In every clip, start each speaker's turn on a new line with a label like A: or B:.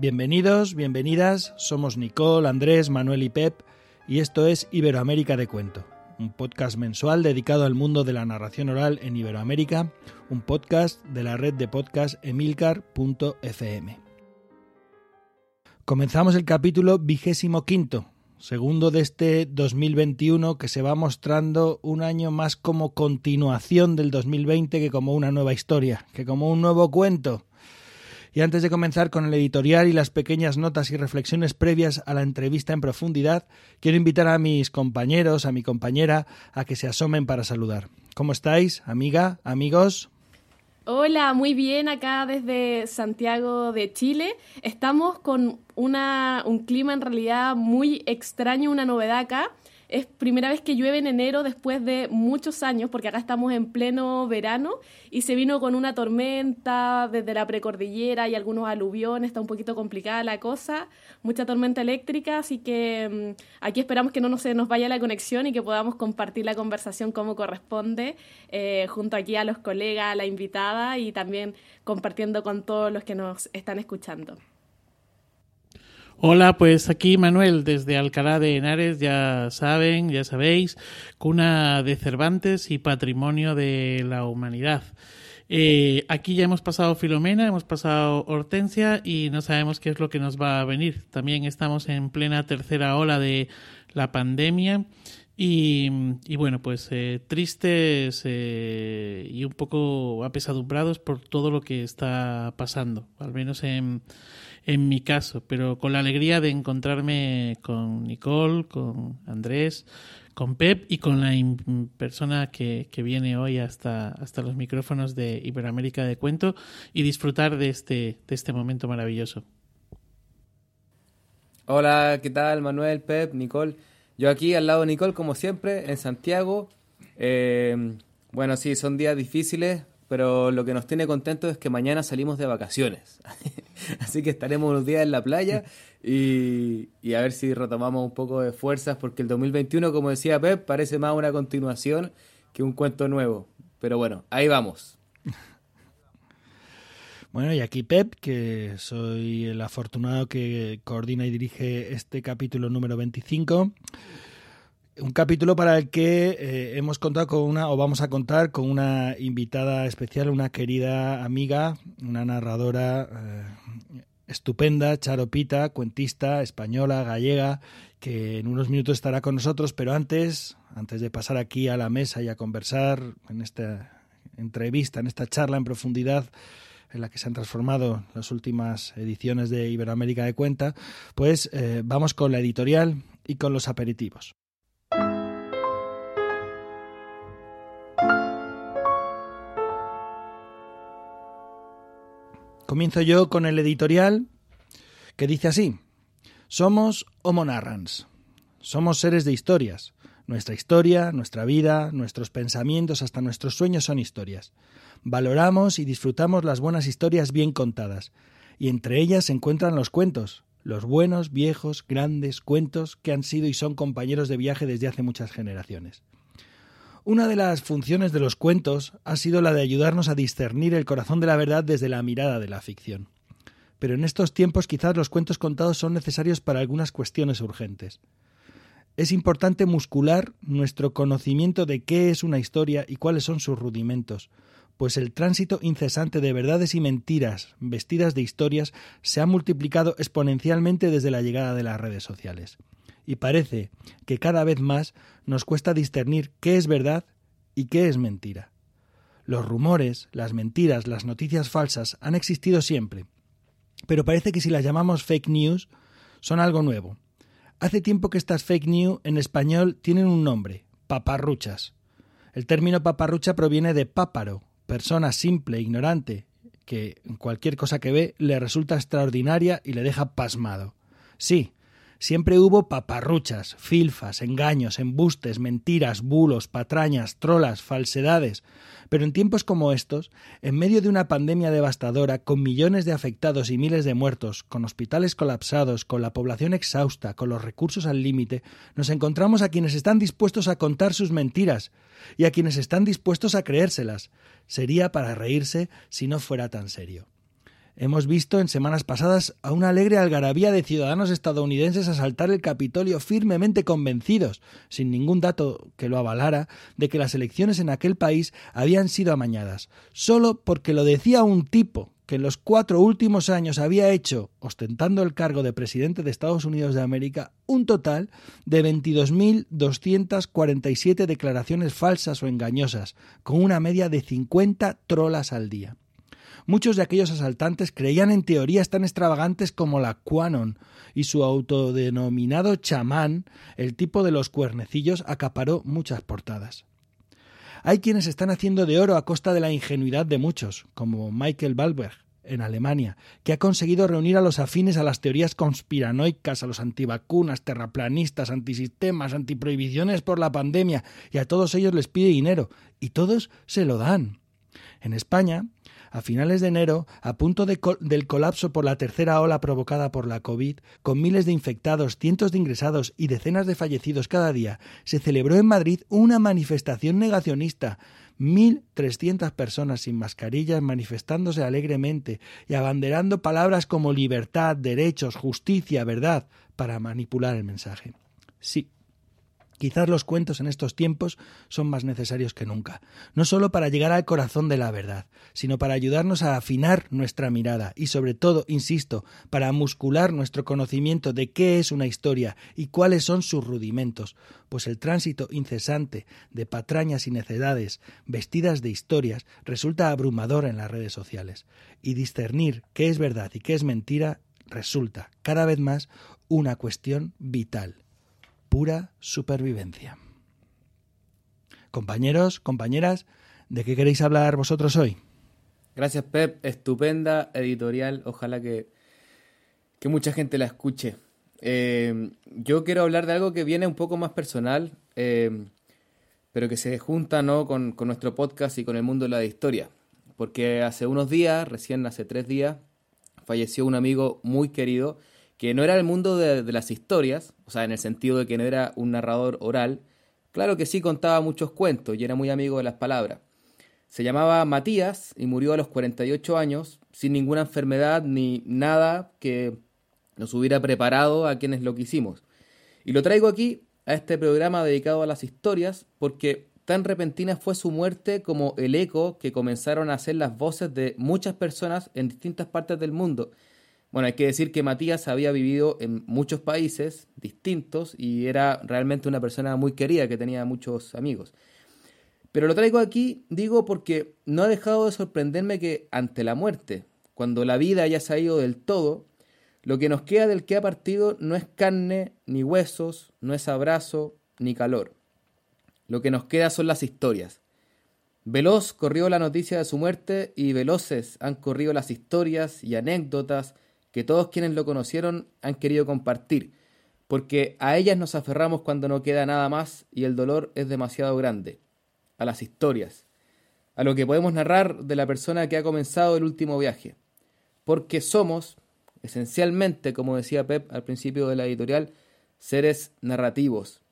A: Bienvenidos, bienvenidas, somos Nicole, Andrés, Manuel y Pep y esto es Iberoamérica de Cuento, un podcast mensual dedicado al mundo de la narración oral en Iberoamérica, un podcast de la red de podcast emilcar.fm. Comenzamos el capítulo vigésimo quinto, segundo de este 2021 que se va mostrando un año más como continuación del 2020 que como una nueva historia, que como un nuevo cuento. Y antes de comenzar con el editorial y las pequeñas notas y reflexiones previas a la entrevista en profundidad, quiero invitar a mis compañeros, a mi compañera, a que se asomen para saludar. ¿Cómo estáis, amiga, amigos?
B: Hola, muy bien acá desde Santiago de Chile. Estamos con una, un clima en realidad muy extraño, una novedad acá. Es primera vez que llueve en enero después de muchos años, porque acá estamos en pleno verano y se vino con una tormenta desde la precordillera y algunos aluviones, está un poquito complicada la cosa, mucha tormenta eléctrica, así que mm, aquí esperamos que no nos, vaya la conexión y que podamos compartir la conversación como corresponde, eh, junto aquí a los colegas, a la invitada y también compartiendo con todos los que nos están escuchando.
C: Hola, pues aquí Manuel desde Alcalá de Henares, ya saben, ya sabéis, cuna de Cervantes y patrimonio de la humanidad. Eh, aquí ya hemos pasado Filomena, hemos pasado Hortensia y no sabemos qué es lo que nos va a venir. También estamos en plena tercera ola de la pandemia y, bueno, pues eh, tristes eh, y un poco apesadumbrados por todo lo que está pasando, al menos en en mi caso, pero con la alegría de encontrarme con Nicole, con Andrés, con Pep y con la persona que, que, viene hoy hasta, hasta los micrófonos de Iberoamérica de Cuento y disfrutar de este, de este momento maravilloso.
D: Hola, ¿qué tal Manuel, Pep, Nicole? Yo aquí al lado de Nicole, como siempre, en Santiago. Eh, bueno, sí, son días difíciles, pero lo que nos tiene contentos es que mañana salimos de vacaciones. Así que estaremos unos días en la playa y, a ver si retomamos un poco de fuerzas, porque el 2021, como decía Pep, parece más una continuación que un cuento nuevo. Pero bueno, ahí vamos.
A: Bueno, y aquí Pep, que soy el afortunado que coordina y dirige este capítulo número 25 un capítulo para el que eh, hemos contado con una, o vamos a contar con una invitada especial, una querida amiga, una narradora eh, estupenda, charopita, cuentista, española, gallega, que en unos minutos estará con nosotros, pero antes, antes de pasar aquí a la mesa y a conversar en esta entrevista, en esta charla en profundidad, en la que se han transformado las últimas ediciones de Iberoamérica de Cuenta, pues eh, vamos con la editorial y con los aperitivos. Comienzo yo con el editorial que dice así. Somos Homo narrans. Somos seres de historias. Nuestra historia, nuestra vida, nuestros pensamientos, hasta nuestros sueños son historias. Valoramos y disfrutamos las buenas historias bien contadas, y entre ellas se encuentran los cuentos, los buenos, viejos, grandes cuentos que han sido y son compañeros de viaje desde hace muchas generaciones. Una de las funciones de los cuentos ha sido la de ayudarnos a discernir el corazón de la verdad desde la mirada de la ficción. Pero en estos tiempos quizás los cuentos contados son necesarios para algunas cuestiones urgentes. Es importante muscular nuestro conocimiento de qué es una historia y cuáles son sus rudimentos, pues el tránsito incesante de verdades y mentiras vestidas de historias se ha multiplicado exponencialmente desde la llegada de las redes sociales y parece que cada vez más nos cuesta discernir qué es verdad y qué es mentira. Los rumores, las mentiras, las noticias falsas han existido siempre, pero parece que si las llamamos fake news son algo nuevo. Hace tiempo que estas fake news en español tienen un nombre, paparruchas. El término paparrucha proviene de páparo, persona simple, ignorante, que cualquier cosa que ve le resulta extraordinaria y le deja pasmado. Sí, Siempre hubo paparruchas, filfas, engaños, embustes, mentiras, bulos, patrañas, trolas, falsedades. Pero en tiempos como estos, en medio de una pandemia devastadora, con millones de afectados y miles de muertos, con hospitales colapsados, con la población exhausta, con los recursos al límite, nos encontramos a quienes están dispuestos a contar sus mentiras y a quienes están dispuestos a creérselas. Sería para reírse si no fuera tan serio. Hemos visto en semanas pasadas a una alegre algarabía de ciudadanos estadounidenses asaltar el Capitolio firmemente convencidos, sin ningún dato que lo avalara, de que las elecciones en aquel país habían sido amañadas, solo porque lo decía un tipo que en los cuatro últimos años había hecho, ostentando el cargo de presidente de Estados Unidos de América, un total de 22.247 declaraciones falsas o engañosas, con una media de 50 trolas al día. Muchos de aquellos asaltantes creían en teorías tan extravagantes como la Quanon, y su autodenominado chamán, el tipo de los cuernecillos, acaparó muchas portadas. Hay quienes están haciendo de oro a costa de la ingenuidad de muchos, como Michael Balberg, en Alemania, que ha conseguido reunir a los afines a las teorías conspiranoicas, a los antivacunas, terraplanistas, antisistemas, antiprohibiciones por la pandemia, y a todos ellos les pide dinero, y todos se lo dan. En España, a finales de enero, a punto del colapso por la tercera ola provocada por la COVID, con miles de infectados, cientos de ingresados y decenas de fallecidos cada día, se celebró en Madrid una manifestación negacionista. 1.300 personas sin mascarillas manifestándose alegremente y abanderando palabras como libertad, derechos, justicia, verdad, para manipular el mensaje. Sí, Quizás los cuentos en estos tiempos son más necesarios que nunca, no solo para llegar al corazón de la verdad, sino para ayudarnos a afinar nuestra mirada y sobre todo, insisto, para muscular nuestro conocimiento de qué es una historia y cuáles son sus rudimentos, pues el tránsito incesante de patrañas y necedades vestidas de historias resulta abrumador en las redes sociales, y discernir qué es verdad y qué es mentira resulta cada vez más una cuestión vital pura supervivencia. Compañeros, compañeras, ¿de qué queréis hablar vosotros hoy?
D: Gracias, Pep. Estupenda editorial. Ojalá que, que mucha gente la escuche. Eh, yo quiero hablar de algo que viene un poco más personal, eh, pero que se junta ¿no? Con, con, nuestro podcast y con el mundo de la historia. Porque hace unos días, recién hace tres días, falleció un amigo muy querido que no era el mundo de, las historias, o sea, en el sentido de que no era un narrador oral, claro que sí contaba muchos cuentos y era muy amigo de las palabras. Se llamaba Matías y murió a los 48 años, sin ninguna enfermedad ni nada que nos hubiera preparado a quienes lo quisimos. Y lo traigo aquí, a este programa dedicado a las historias, porque tan repentina fue su muerte como el eco que comenzaron a hacer las voces de muchas personas en distintas partes del mundo, bueno, hay que decir que Matías había vivido en muchos países distintos y era realmente una persona muy querida que tenía muchos amigos. Pero lo traigo aquí, digo, porque no ha dejado de sorprenderme que ante la muerte, cuando la vida haya salido del todo, lo que nos queda del que ha partido no es carne ni huesos, no es abrazo ni calor. Lo que nos queda son las historias. Veloz corrió la noticia de su muerte y veloces han corrido las historias y anécdotas que todos quienes lo conocieron han querido compartir, porque a ellas nos aferramos cuando no queda nada más y el dolor es demasiado grande, a las historias, a lo que podemos narrar de la persona que ha comenzado el último viaje, porque somos, esencialmente, como decía Pep al principio de la editorial, seres narrativos.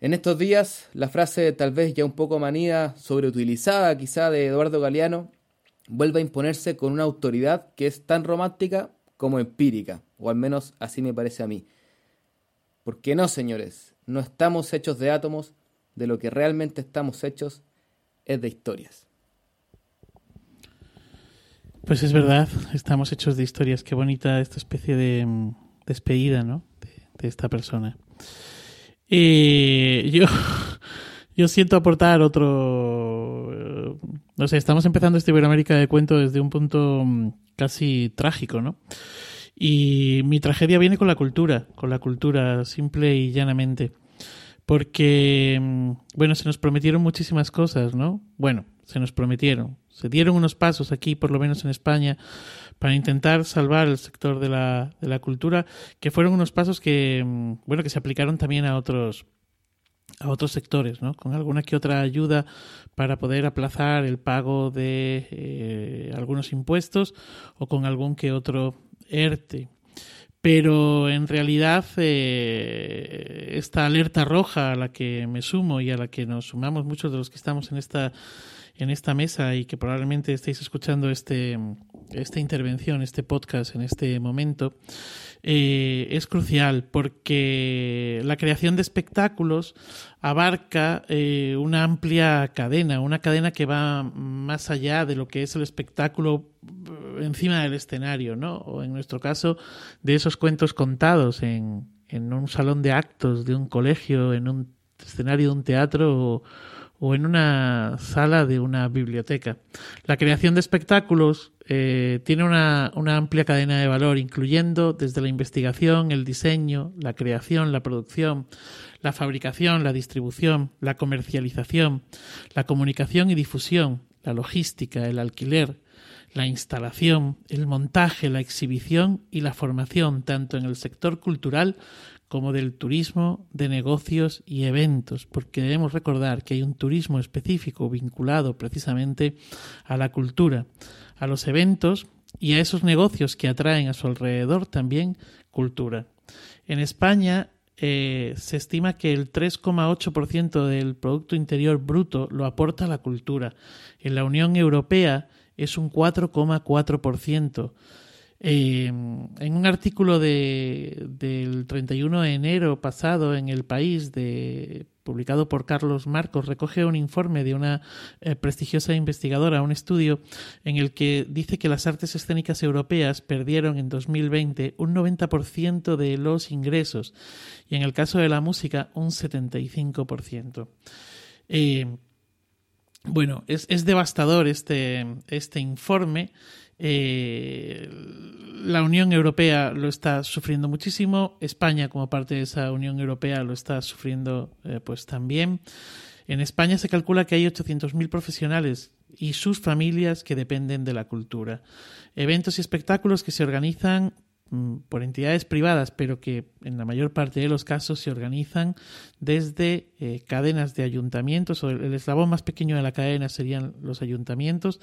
D: En estos días, la frase tal vez ya un poco manía, sobreutilizada quizá de Eduardo Galeano, vuelve a imponerse con una autoridad que es tan romántica como empírica, o al menos así me parece a mí. Porque no, señores, no estamos hechos de átomos, de lo que realmente estamos hechos es de historias.
C: Pues es verdad, estamos hechos de historias. Qué bonita esta especie de mm, despedida, ¿no? De, esta persona. Y yo, yo siento aportar otro. Eh, no sé, estamos empezando este Iberoamérica de cuento desde un punto mm, casi trágico, ¿no? Y mi tragedia viene con la cultura, con la cultura, simple y llanamente. Porque, mm, bueno, se nos prometieron muchísimas cosas, ¿no? Bueno, se nos prometieron. Se dieron unos pasos aquí, por lo menos en España, para intentar salvar el sector de la, de la cultura, que fueron unos pasos que, mm, bueno, que se aplicaron también a otros, a otros sectores, ¿no? Con alguna que otra ayuda para poder aplazar el pago de eh, algunos impuestos o con algún que otro ERTE. Pero en realidad eh, esta alerta roja a la que me sumo y a la que nos sumamos muchos de los que estamos en esta en esta mesa y que probablemente estéis escuchando este esta intervención, este podcast en este momento, eh, es crucial porque la creación de espectáculos abarca eh, una amplia cadena, una cadena que va más allá de lo que es el espectáculo eh, encima del escenario, ¿no? O en nuestro caso, de esos cuentos contados en, en un salón de actos de un colegio, en un escenario de un teatro o en una sala de una biblioteca. La creación de espectáculos eh, tiene una, una, amplia cadena de valor, incluyendo desde la investigación, el diseño, la creación, la producción, la fabricación, la distribución, la comercialización, la comunicación y difusión, la logística, el alquiler, la instalación, el montaje, la exhibición y la formación, tanto en el sector cultural como del turismo, de negocios y eventos, porque debemos recordar que hay un turismo específico vinculado precisamente a la cultura, a los eventos y a esos negocios que atraen a su alrededor también cultura. En España eh, se estima que el 3,8% del Producto Interior Bruto lo aporta la cultura. En la Unión Europea es un 4,4%. Eh, en un artículo de, del 31 de enero pasado en El País, de, publicado por Carlos Marcos, recoge un informe de una eh, prestigiosa investigadora, un estudio en el que dice que las artes escénicas europeas perdieron en 2020 un 90% de los ingresos y en el caso de la música un 75%. Eh, bueno, es, es devastador este, este informe eh, la Unión Europea lo está sufriendo muchísimo, España como parte de esa Unión Europea lo está sufriendo eh, pues también. En España se calcula que hay 800.000 profesionales y sus familias que dependen de la cultura. Eventos y espectáculos que se organizan por entidades privadas, pero que en la mayor parte de los casos se organizan desde eh, cadenas de ayuntamientos, o el, eslabón más pequeño de la cadena serían los ayuntamientos,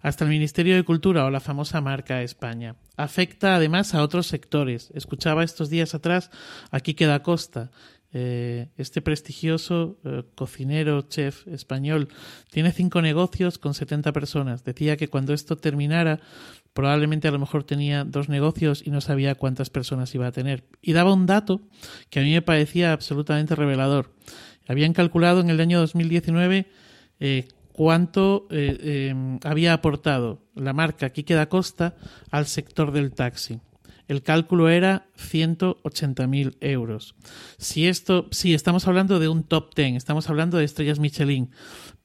C: hasta el Ministerio de Cultura o la famosa marca España. Afecta además a otros sectores. Escuchaba estos días atrás aquí queda Costa, eh, este prestigioso eh, cocinero, chef español, tiene cinco negocios con 70 personas. Decía que cuando esto terminara, probablemente a lo mejor tenía dos negocios y no sabía cuántas personas iba a tener. Y daba un dato que a mí me parecía absolutamente revelador. Habían calculado en el año 2019 eh, cuánto había aportado la marca Quique Costa al sector del taxi el cálculo era 180.000 euros. Si esto, sí, estamos hablando de un top 10, estamos hablando de estrellas Michelin,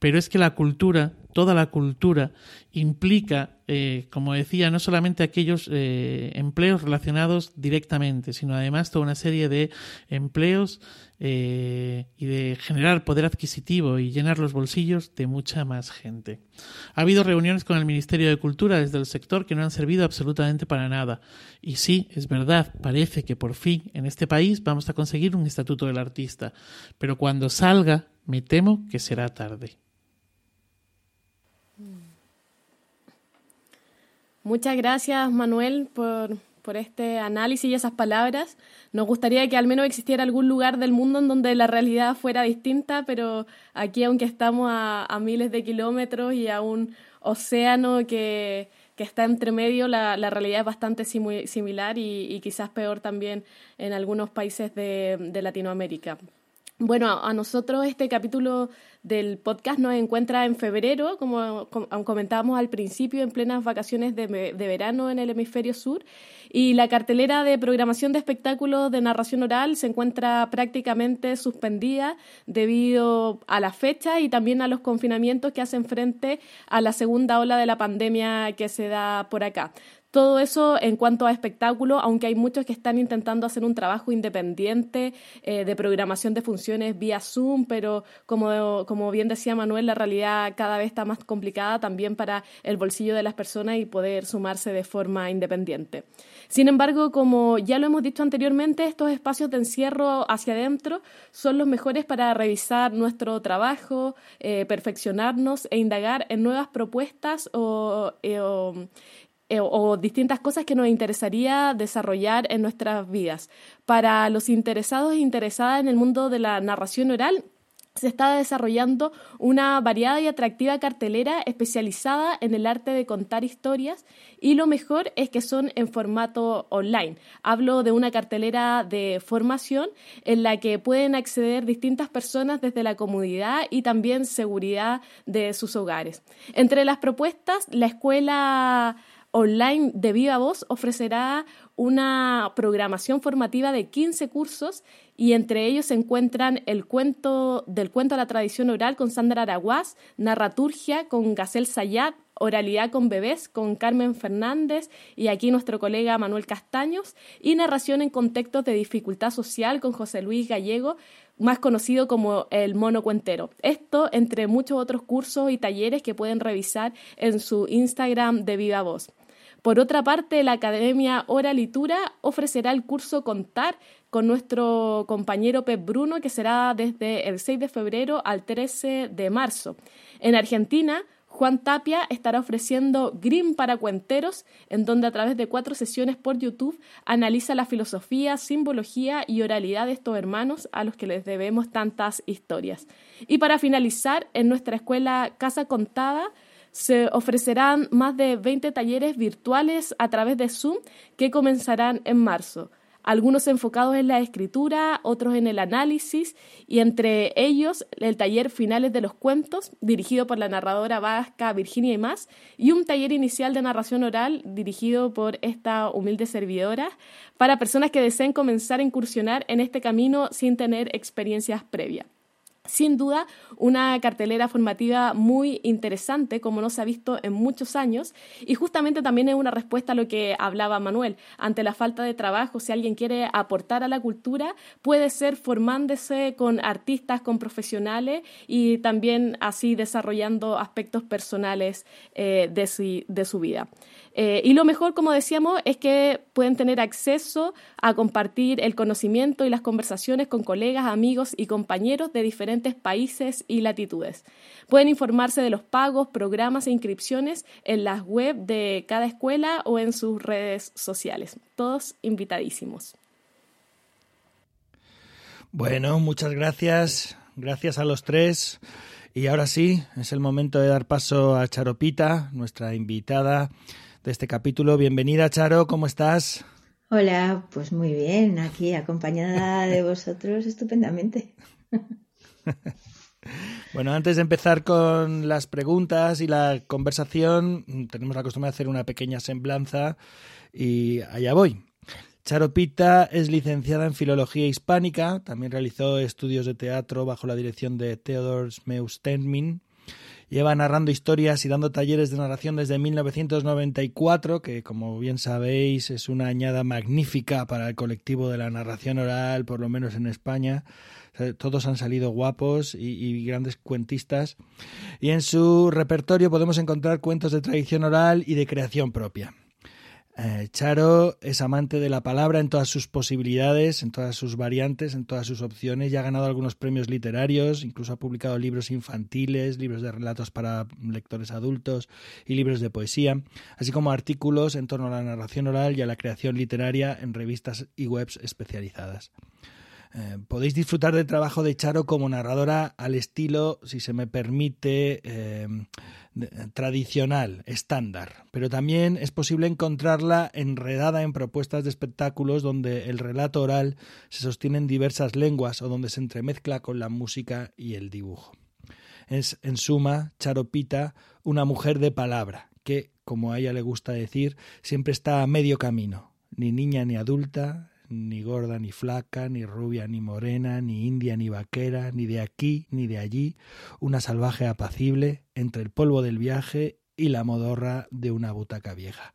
C: pero es que la cultura, toda la cultura, implica, eh, como decía, no solamente aquellos eh, empleos relacionados directamente, sino además toda una serie de empleos eh, y de generar poder adquisitivo y llenar los bolsillos de mucha más gente. Ha habido reuniones con el Ministerio de Cultura desde el sector que no han servido absolutamente para nada. Y sí, es verdad, parece que por fin en este país vamos a conseguir un estatuto del artista, pero cuando salga me temo que será tarde.
B: Muchas gracias, Manuel, por, por este análisis y esas palabras. Nos gustaría que al menos existiera algún lugar del mundo en donde la realidad fuera distinta, pero aquí, aunque estamos a, miles de kilómetros y a un océano que, está entre medio, la, realidad es bastante similar y, quizás peor también en algunos países de Latinoamérica. Bueno, a nosotros este capítulo del podcast nos encuentra en febrero, como, comentábamos al principio, en plenas vacaciones de, verano en el hemisferio sur, y la cartelera de programación de espectáculos de narración oral se encuentra prácticamente suspendida debido a la fecha y también a los confinamientos que hacen frente a la segunda ola de la pandemia que se da por acá. Todo eso en cuanto a espectáculo, aunque hay muchos que están intentando hacer un trabajo independiente eh, de programación de funciones vía Zoom, pero como, como bien decía Manuel, la realidad cada vez está más complicada también para el bolsillo de las personas y poder sumarse de forma independiente. Sin embargo, como ya lo hemos dicho anteriormente, estos espacios de encierro hacia adentro son los mejores para revisar nuestro trabajo, eh, perfeccionarnos e indagar en nuevas propuestas o, eh, o eh, o distintas cosas que nos interesaría desarrollar en nuestras vidas. Para los interesados e interesadas en el mundo de la narración oral, se está desarrollando una variada y atractiva cartelera especializada en el arte de contar historias y lo mejor es que son en formato online. Hablo de una cartelera de formación en la que pueden acceder distintas personas desde la comodidad y también seguridad de sus hogares. Entre las propuestas, la escuela online de Viva Voz ofrecerá una programación formativa de 15 cursos y entre ellos se encuentran el cuento del cuento a la tradición oral con Sandra Araguaz, narraturgia con Gacel Sayat, oralidad con bebés con Carmen Fernández y aquí nuestro colega Manuel Castaños y narración en contextos de dificultad social con José Luis Gallego, más conocido como el mono cuentero. Esto entre muchos otros cursos y talleres que pueden revisar en su Instagram de Viva Voz. Por otra parte, la Academia Oralitura ofrecerá el curso Contar con nuestro compañero Pep Bruno, que será desde el 6 de febrero al 13 de marzo. En Argentina, Juan Tapia estará ofreciendo Green para cuenteros, en donde a través de cuatro sesiones por YouTube analiza la filosofía, simbología y oralidad de estos hermanos a los que les debemos tantas historias. Y para finalizar, en nuestra escuela Casa Contada, se ofrecerán más de 20 talleres virtuales a través de Zoom que comenzarán en marzo. Algunos enfocados en la escritura, otros en el análisis y entre ellos el taller Finales de los Cuentos, dirigido por la narradora vasca Virginia y más, y un taller inicial de narración oral dirigido por esta humilde servidora para personas que deseen comenzar a incursionar en este camino sin tener experiencias previas. Sin duda, una cartelera formativa muy interesante, como no se ha visto en muchos años, y justamente también es una respuesta a lo que hablaba Manuel. Ante la falta de trabajo, si alguien quiere aportar a la cultura, puede ser formándose con artistas, con profesionales y también así desarrollando aspectos personales eh, de su vida. Eh, y lo mejor, como decíamos, es que pueden tener acceso a compartir el conocimiento y las conversaciones con colegas, amigos y compañeros de diferentes países y latitudes. Pueden informarse de los pagos, programas e inscripciones en las web de cada escuela o en sus redes sociales. Todos invitadísimos.
A: Bueno, muchas gracias. Gracias a los tres. Y ahora sí, es el momento de dar paso a Charopita, nuestra invitada de este capítulo. Bienvenida, Charo, ¿cómo estás?
E: Hola, pues muy bien, aquí acompañada de vosotros estupendamente.
A: Bueno, antes de empezar con las preguntas y la conversación, tenemos la costumbre de hacer una pequeña semblanza y allá voy. Charo Pita es licenciada en Filología Hispánica, también realizó estudios de teatro bajo la dirección de Theodor Meustenmin Lleva narrando historias y dando talleres de narración desde 1994, que como bien sabéis es una añada magnífica para el colectivo de la narración oral, por lo menos en España. Todos han salido guapos y, y grandes cuentistas. Y en su repertorio podemos encontrar cuentos de tradición oral y de creación propia. Eh, Charo es amante de la palabra en todas sus posibilidades, en todas sus variantes, en todas sus opciones y ha ganado algunos premios literarios, incluso ha publicado libros infantiles, libros de relatos para lectores adultos y libros de poesía, así como artículos en torno a la narración oral y a la creación literaria en revistas y webs especializadas. Eh, podéis disfrutar del trabajo de Charo como narradora al estilo, si se me permite, eh, tradicional, estándar, pero también es posible encontrarla enredada en propuestas de espectáculos donde el relato oral se sostiene en diversas lenguas o donde se entremezcla con la música y el dibujo. Es, en suma, Charo Pita, una mujer de palabra, que, como a ella le gusta decir, siempre está a medio camino, ni niña ni adulta, ni gorda ni flaca, ni rubia ni morena, ni india ni vaquera, ni de aquí ni de allí, una salvaje apacible entre el polvo del viaje y la modorra de una butaca vieja.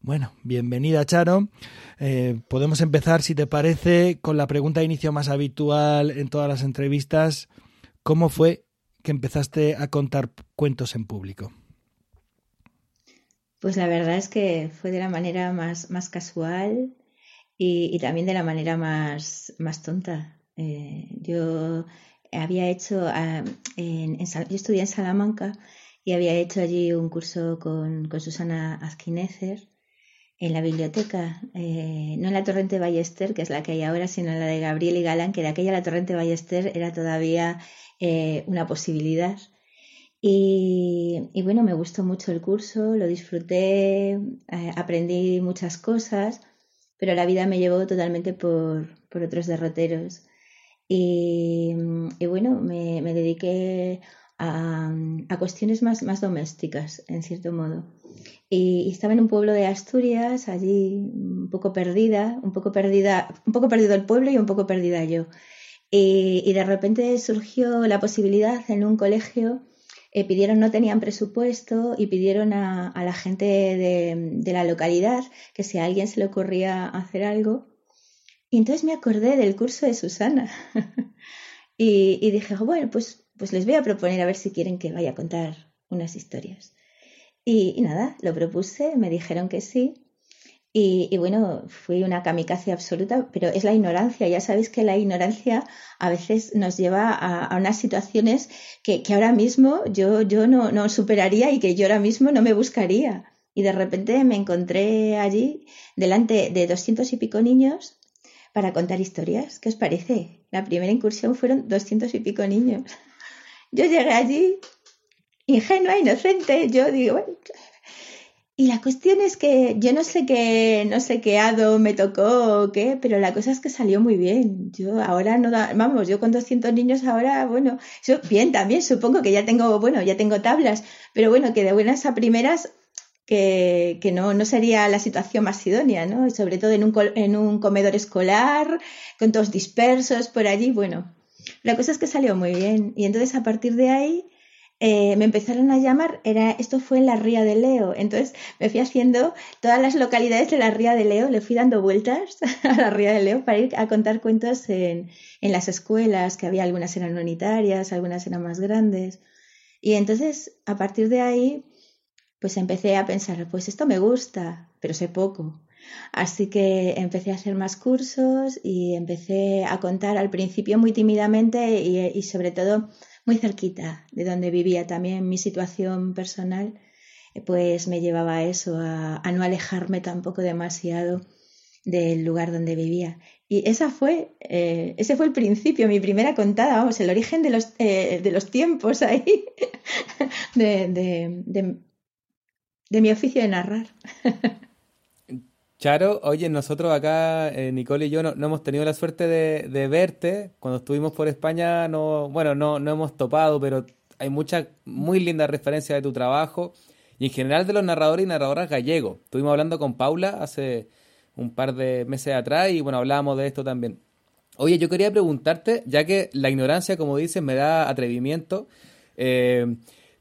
A: Bueno, bienvenida Charo. Eh, podemos empezar, si te parece, con la pregunta de inicio más habitual en todas las entrevistas. ¿Cómo fue que empezaste a contar cuentos en público?
E: Pues la verdad es que fue de la manera más, más casual y, también de la manera más, más tonta. Eh, yo había hecho, ah, en, yo estudié en Salamanca y había hecho allí un curso con, con Susana Azquinecer en la biblioteca, eh, no en la Torrente Ballester, que es la que hay ahora, sino en la de Gabriel y Galán, que de aquella la Torrente Ballester era todavía eh, una posibilidad. Y, bueno, me gustó mucho el curso, lo disfruté, eh, aprendí muchas cosas, pero la vida me llevó totalmente por, otros derroteros. Y, bueno, me, dediqué a, cuestiones más, más domésticas, en cierto modo. Y, estaba en un pueblo de Asturias, allí un poco perdida, un poco perdida, un poco perdido el pueblo y un poco perdida yo. Y, de repente surgió la posibilidad en un colegio, eh, pidieron, no tenían presupuesto y pidieron a, la gente de, la localidad que si a alguien se le ocurría hacer algo. Y entonces me acordé del curso de Susana y, dije, bueno, pues, pues les voy a proponer a ver si quieren que vaya a contar unas historias. Y, nada, lo propuse, me dijeron que sí. Y, bueno, fui una kamikaze absoluta, pero es la ignorancia. Ya sabéis que la ignorancia a veces nos lleva a, unas situaciones que, ahora mismo yo, yo no, no, superaría y que yo ahora mismo no me buscaría. Y de repente me encontré allí delante de doscientos y pico niños para contar historias. ¿Qué os parece? La primera incursión fueron doscientos y pico niños. Yo llegué allí ingenua, inocente, yo digo, bueno, y la cuestión es que yo no sé qué, no sé qué hado me tocó o qué, pero la cosa es que salió muy bien. Yo ahora no, vamos, yo con 200 niños ahora, bueno, yo bien también, supongo que ya tengo, bueno, ya tengo tablas, pero bueno, que de buenas a primeras que, que no, no sería la situación más idónea, ¿no? sobre todo en un, en un comedor escolar, con todos dispersos por allí, bueno. La cosa es que salió muy bien. Y entonces a partir de ahí eh, me empezaron a llamar, era, esto fue en la Ría de Leo, entonces me fui haciendo todas las localidades de la Ría de Leo, le fui dando vueltas a la Ría de Leo para ir a contar cuentos en, en las escuelas, que había algunas eran unitarias, algunas eran más grandes. Y entonces, a partir de ahí, pues empecé a pensar, pues esto me gusta, pero sé poco. Así que empecé a hacer más cursos y empecé a contar al principio muy tímidamente y, y sobre todo muy cerquita de donde vivía también mi situación personal, eh, pues me llevaba a eso, a, no alejarme tampoco demasiado del lugar donde vivía. Y esa fue, eh, ese fue el principio, mi primera contada, vamos, el origen de los, eh, de los tiempos ahí, de, de, de mi oficio de narrar.
D: Charo, oye, nosotros acá, eh, Nicole y yo, no, hemos tenido la suerte de, verte. Cuando estuvimos por España, no, bueno, no, no hemos topado, pero hay muchas muy lindas referencias de tu trabajo y en general de los narradores y narradoras gallegos. Estuvimos hablando con Paula hace un par de meses atrás y bueno, hablábamos de esto también. Oye, yo quería preguntarte, ya que la ignorancia, como dices, me da atrevimiento. Eh,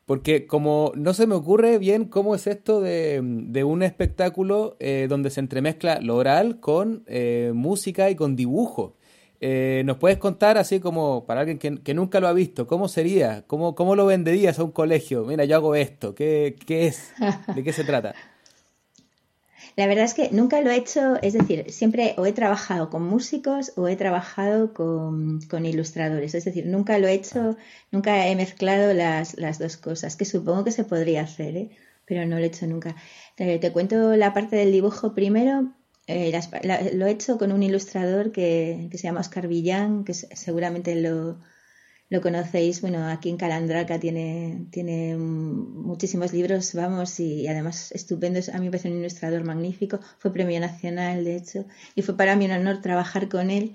D: porque como no se me ocurre bien cómo es esto de, un espectáculo eh, donde se entremezcla lo oral con eh, música y con dibujo. Eh, ¿Nos puedes contar, así como para alguien que, nunca lo ha visto, cómo sería? ¿Cómo, ¿Cómo lo venderías a un colegio? Mira, yo hago esto. ¿Qué, qué es? ¿De qué se trata?
E: La verdad es que nunca lo he hecho, es decir, siempre o he trabajado con músicos o he trabajado con, ilustradores, es decir, nunca lo he hecho, nunca he mezclado las, dos cosas, que supongo que se podría hacer, ¿eh? pero no lo he hecho nunca. Te, cuento la parte del dibujo primero. Eh, lo he hecho con un ilustrador que, que se llama Oscar Villán, que seguramente lo, lo conocéis, bueno, aquí en Calandraca tiene, tiene muchísimos libros, vamos, y además estupendo, a mí me parece un ilustrador magnífico, fue premio nacional, de hecho, y fue para mí un honor trabajar con él.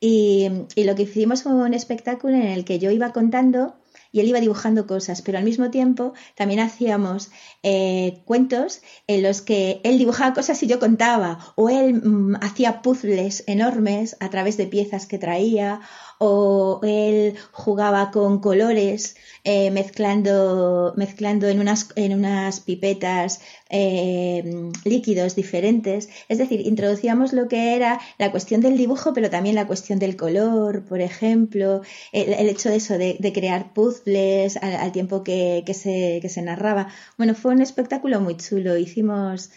E: Y, y lo que hicimos fue un espectáculo en el que yo iba contando y él iba dibujando cosas, pero al mismo tiempo también hacíamos eh, cuentos en los que él dibujaba cosas y yo contaba, o él mm, hacía puzzles enormes a través de piezas que traía, o él jugaba con colores eh, mezclando, mezclando en, unas, en unas pipetas eh, líquidos diferentes. Es decir, introducíamos lo que era la cuestión del dibujo, pero también la cuestión del color, por ejemplo, el, hecho de eso, de, crear puzzles al, tiempo que, se, que se narraba. Bueno, fue un espectáculo muy chulo. Hicimos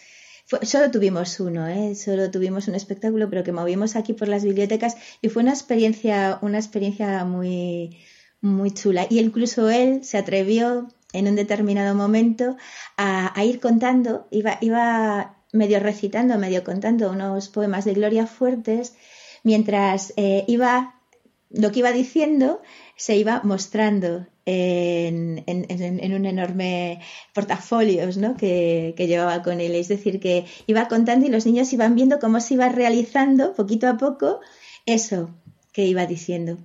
E: solo tuvimos uno, ¿eh? solo tuvimos un espectáculo, pero que movimos aquí por las bibliotecas y fue una experiencia, una experiencia muy, muy chula. Y incluso él se atrevió en un determinado momento a, ir contando, iba, iba medio recitando, medio contando unos poemas de Gloria Fuertes, mientras eh, iba, lo que iba diciendo se iba mostrando en, un enorme portafolios ¿no? que, llevaba con él. Es decir, que iba contando y los niños iban viendo cómo se iba realizando poquito a poco eso que iba diciendo.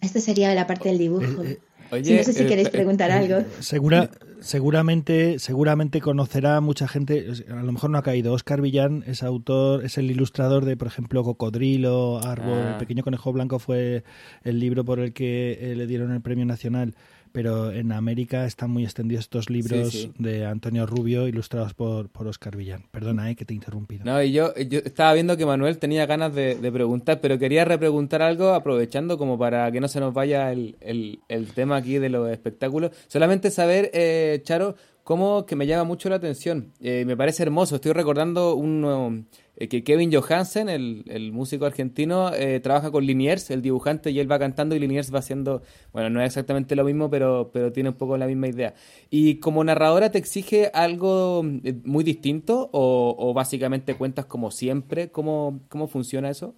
E: Esto sería la parte del dibujo. Eh, eh, no sé si queréis preguntar algo.
A: Segura, seguramente, seguramente conocerá mucha gente, a lo mejor no ha caído. Oscar Villán es autor, es el ilustrador de, por ejemplo, Cocodrilo, Árbol, El ah. pequeño conejo blanco fue el libro por el que eh, le dieron el premio nacional pero en América están muy extendidos estos libros de Antonio Rubio ilustrados por, por Oscar Villán. Perdona, eh, que te he interrumpido.
D: No, y yo, yo estaba viendo que Manuel tenía ganas de, preguntar, pero quería repreguntar algo aprovechando como para que no se nos vaya el, el, tema aquí de los espectáculos. Solamente saber, eh, Charo, cómo que me llama mucho la atención. Eh, me parece hermoso. Estoy recordando un eh, que Kevin Johansen, el, músico argentino, eh, trabaja con Liniers, el dibujante, y él va cantando y Liniers va haciendo, bueno, no es exactamente lo mismo, pero, pero tiene un poco la misma idea. ¿Y como narradora te exige algo eh, muy distinto o, básicamente cuentas como siempre? ¿Cómo, cómo funciona eso?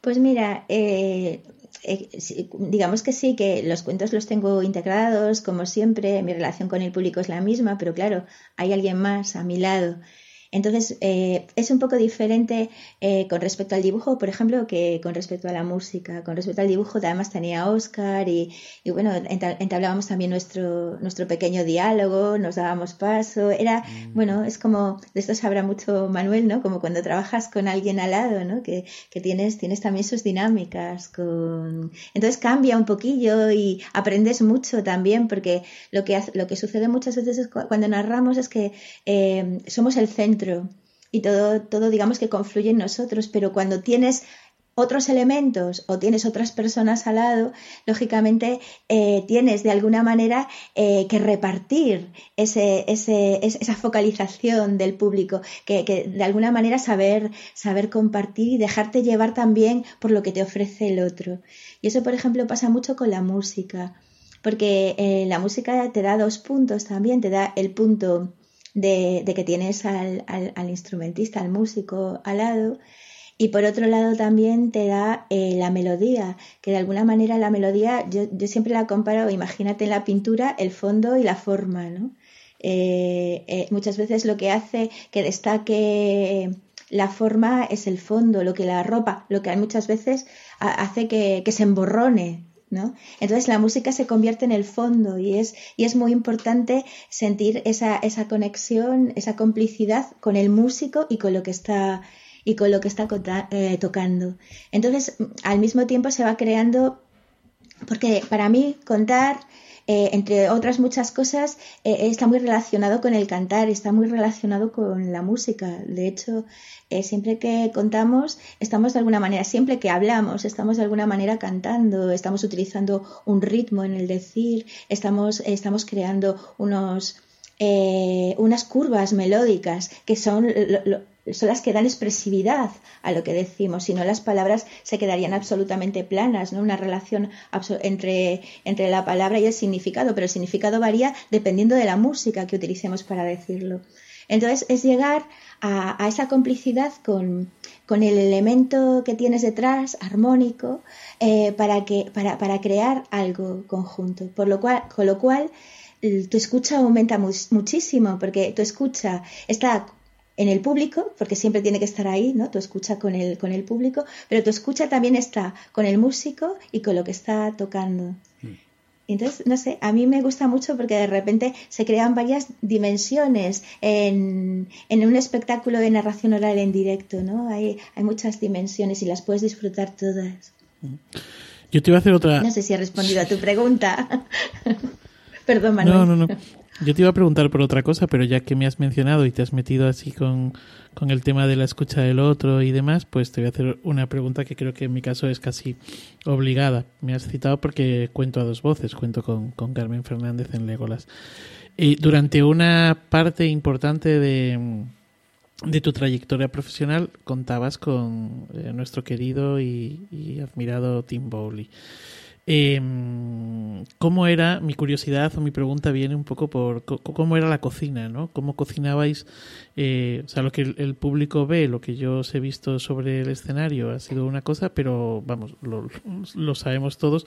E: Pues mira, digamos que sí, que los cuentos los tengo integrados, como siempre, mi relación con el público es la misma, pero claro, hay alguien más a mi lado entonces, eh, es un poco diferente eh, con respecto al dibujo, por ejemplo, que con respecto a la música. Con respecto al dibujo, además tenía Oscar y, bueno, entablábamos también nuestro, nuestro pequeño diálogo, nos dábamos paso. Era, mm. bueno, es como, de esto sabrá mucho Manuel, ¿no? Como cuando trabajas con alguien al lado, ¿no? Que, que tienes, tienes también sus dinámicas. Con... Entonces cambia un poquillo y aprendes mucho también, porque lo que, lo que sucede muchas veces cuando narramos es que eh, somos el centro y todo, todo digamos que confluye en nosotros, pero cuando tienes otros elementos o tienes otras personas al lado, lógicamente eh, tienes de alguna manera eh, que repartir ese, esa focalización del público, que, de alguna manera saber, saber compartir y dejarte llevar también por lo que te ofrece el otro. Y eso, por ejemplo, pasa mucho con la música, porque eh, la música te da dos puntos también, te da el punto de, que tienes al, al, instrumentista, al músico al lado. Y por otro lado también te da eh, la melodía, que de alguna manera la melodía, yo, yo, siempre la comparo, imagínate en la pintura, el fondo y la forma, ¿no? Eh, eh, muchas veces lo que hace que destaque la forma es el fondo, lo que la ropa, lo que muchas veces hace que, que se emborrone entonces la música se convierte en el fondo y es, y es muy importante sentir esa, esa conexión, esa complicidad con el músico y con lo que está y con lo que está eh, tocando. Entonces, al mismo tiempo se va creando, porque para mí contar eh, entre otras muchas cosas, eh, está muy relacionado con el cantar, está muy relacionado con la música. De hecho, eh, siempre que contamos, estamos de alguna manera, siempre que hablamos, estamos de alguna manera cantando, estamos utilizando un ritmo en el decir, estamos, estamos creando unos, unas curvas melódicas que son son las que dan expresividad a lo que decimos, si no las palabras se quedarían absolutamente planas, ¿no? Una relación entre, entre la palabra y el significado, pero el significado varía dependiendo de la música que utilicemos para decirlo. Entonces es llegar a, esa complicidad con, con, el elemento que tienes detrás, armónico, eh, para, que, para, para, crear algo conjunto. Por lo cual, con lo cual tu escucha aumenta muchísimo, porque tu escucha está en el público, porque siempre tiene que estar ahí, ¿no? Tu escucha con el, con el público, pero tu escucha también está con el músico y con lo que está tocando. Mm. Entonces, no sé, a mí me gusta mucho porque de repente se crean varias dimensiones en, en un espectáculo de narración oral en directo, ¿no? Hay, hay muchas dimensiones y las puedes disfrutar todas.
C: Yo te iba a hacer otra...
E: No sé si he respondido a tu pregunta. Perdón, Manuel.
C: No, no, no. Yo te iba a preguntar por otra cosa, pero ya que me has mencionado y te has metido así con, el tema de la escucha del otro y demás, pues te voy a hacer una pregunta que creo que en mi caso es casi obligada. Me has citado porque cuento a dos voces, cuento con, Carmen Fernández en Legolas. Y durante una parte importante de, de tu trayectoria profesional contabas con eh, nuestro querido y admirado Tim Bowley. Em, ¿Cómo era, mi curiosidad o mi pregunta viene un poco por cómo era la cocina, ¿no? ¿Cómo cocinabais? Eh, o sea, lo que el, público ve, lo que yo os he visto sobre el escenario ha sido una cosa, pero vamos, lo, lo sabemos todos,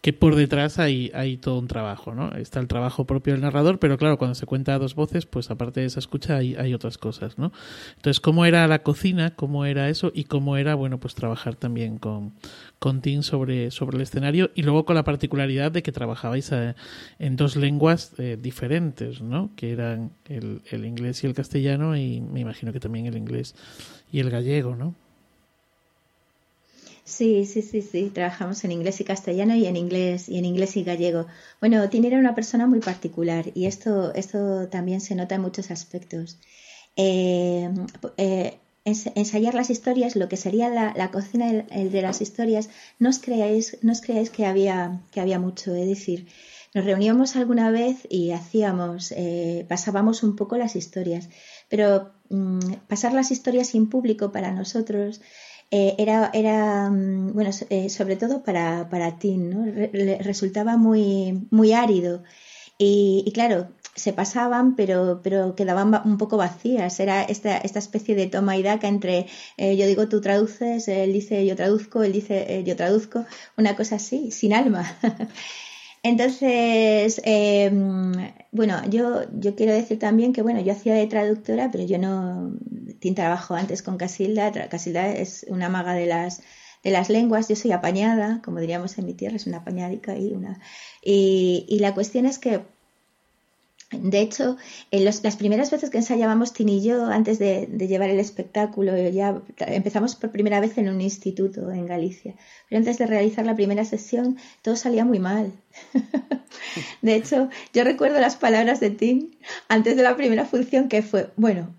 C: que por detrás hay, hay todo un trabajo, ¿no? Está el trabajo propio del narrador, pero claro, cuando se cuenta a dos voces, pues aparte de esa escucha hay, hay otras cosas, ¿no? Entonces, ¿cómo era la cocina? ¿Cómo era eso? Y cómo era, bueno, pues trabajar también con, con Tim sobre, sobre el escenario y luego con la particularidad de que trabajabais eh, en dos lenguas eh, diferentes, ¿no? Que eran el, el, inglés y el castellano y me imagino que también el inglés y el gallego, ¿no?
E: Sí, sí, sí, sí. Trabajamos en inglés y castellano y en inglés y en inglés y gallego. Bueno, Tim era una persona muy particular y esto, esto también se nota en muchos aspectos. Eh, eh, ensayar las historias, lo que sería la, cocina de las historias, no os creáis, no os creáis que, había, que había mucho. Es decir, nos reuníamos alguna vez y hacíamos, eh, pasábamos un poco las historias, pero mm, pasar las historias sin público para nosotros eh, era, era, mm, bueno, eh, sobre todo para, para Tim, ¿no? resultaba muy, muy árido. y, claro, se pasaban, pero, pero quedaban un poco vacías. Era esta, esta especie de toma y daca entre eh, yo digo tú traduces, él dice yo traduzco, él dice eh, yo traduzco, una cosa así, sin alma. Entonces, em, bueno, yo, yo quiero decir también que, bueno, yo hacía de traductora, pero yo no trabajo antes con Casilda. Casilda es una maga de las, de las lenguas. Yo soy apañada, como diríamos en mi tierra, es una apañadica y una. Y, y la cuestión es que de hecho, en las primeras veces que ensayábamos Tini y yo, antes de, llevar el espectáculo, ya empezamos por primera vez en un instituto en Galicia. Pero antes de realizar la primera sesión, todo salía muy mal. de hecho, yo recuerdo las palabras de Tim antes de la primera función que fue, bueno,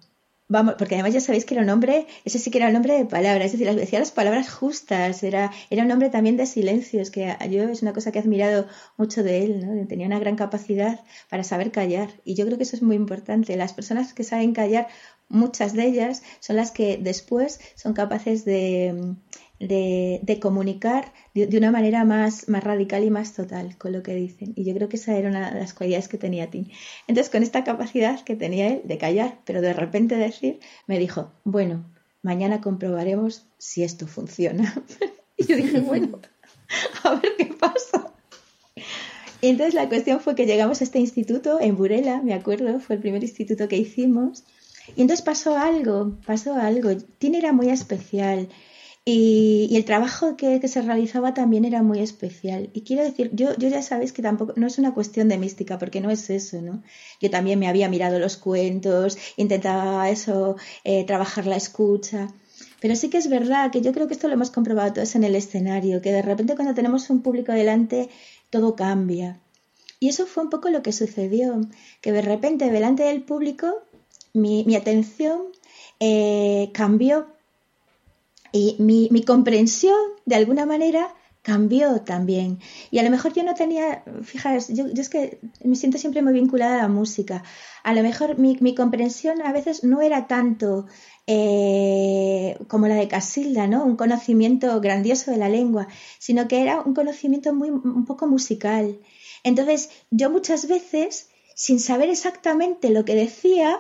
E: Vamos, porque además ya sabéis que era un hombre, ese sí que era un hombre de palabras, es decir, decía las palabras justas, era, era un hombre también de silencios, que yo es una cosa que he admirado mucho de él, ¿no? tenía una gran capacidad para saber callar, y yo creo que eso es muy importante. Las personas que saben callar, muchas de ellas son las que después son capaces de, de, comunicar de, una manera más, más radical y más total con lo que dicen. Y yo creo que esa era una de las cualidades que tenía Tim. Entonces, con esta capacidad que tenía él de callar, pero de repente decir, me dijo, bueno, mañana comprobaremos si esto funciona. y yo dije, bueno, a ver qué pasa. Y entonces la cuestión fue que llegamos a este instituto en Burela, me acuerdo, fue el primer instituto que hicimos. Y entonces pasó algo, pasó algo. Tim era muy especial. Y, el trabajo que, se realizaba también era muy especial. Y quiero decir, yo, ya sabéis que tampoco, no es una cuestión de mística, porque no es eso, ¿no? Yo también me había mirado los cuentos, intentaba eso, eh, trabajar la escucha. Pero sí que es verdad que yo creo que esto lo hemos comprobado todos en el escenario, que de repente cuando tenemos un público delante, todo cambia. Y eso fue un poco lo que sucedió, que de repente delante del público mi, mi atención eh, cambió y mi, comprensión, de alguna manera, cambió también. Y a lo mejor yo no tenía, fíjate, yo, es que me siento siempre muy vinculada a la música. A lo mejor mi, mi comprensión a veces no era tanto eh, como la de Casilda, ¿no? Un conocimiento grandioso de la lengua, sino que era un conocimiento muy, un poco musical. Entonces, yo muchas veces, sin saber exactamente lo que decía,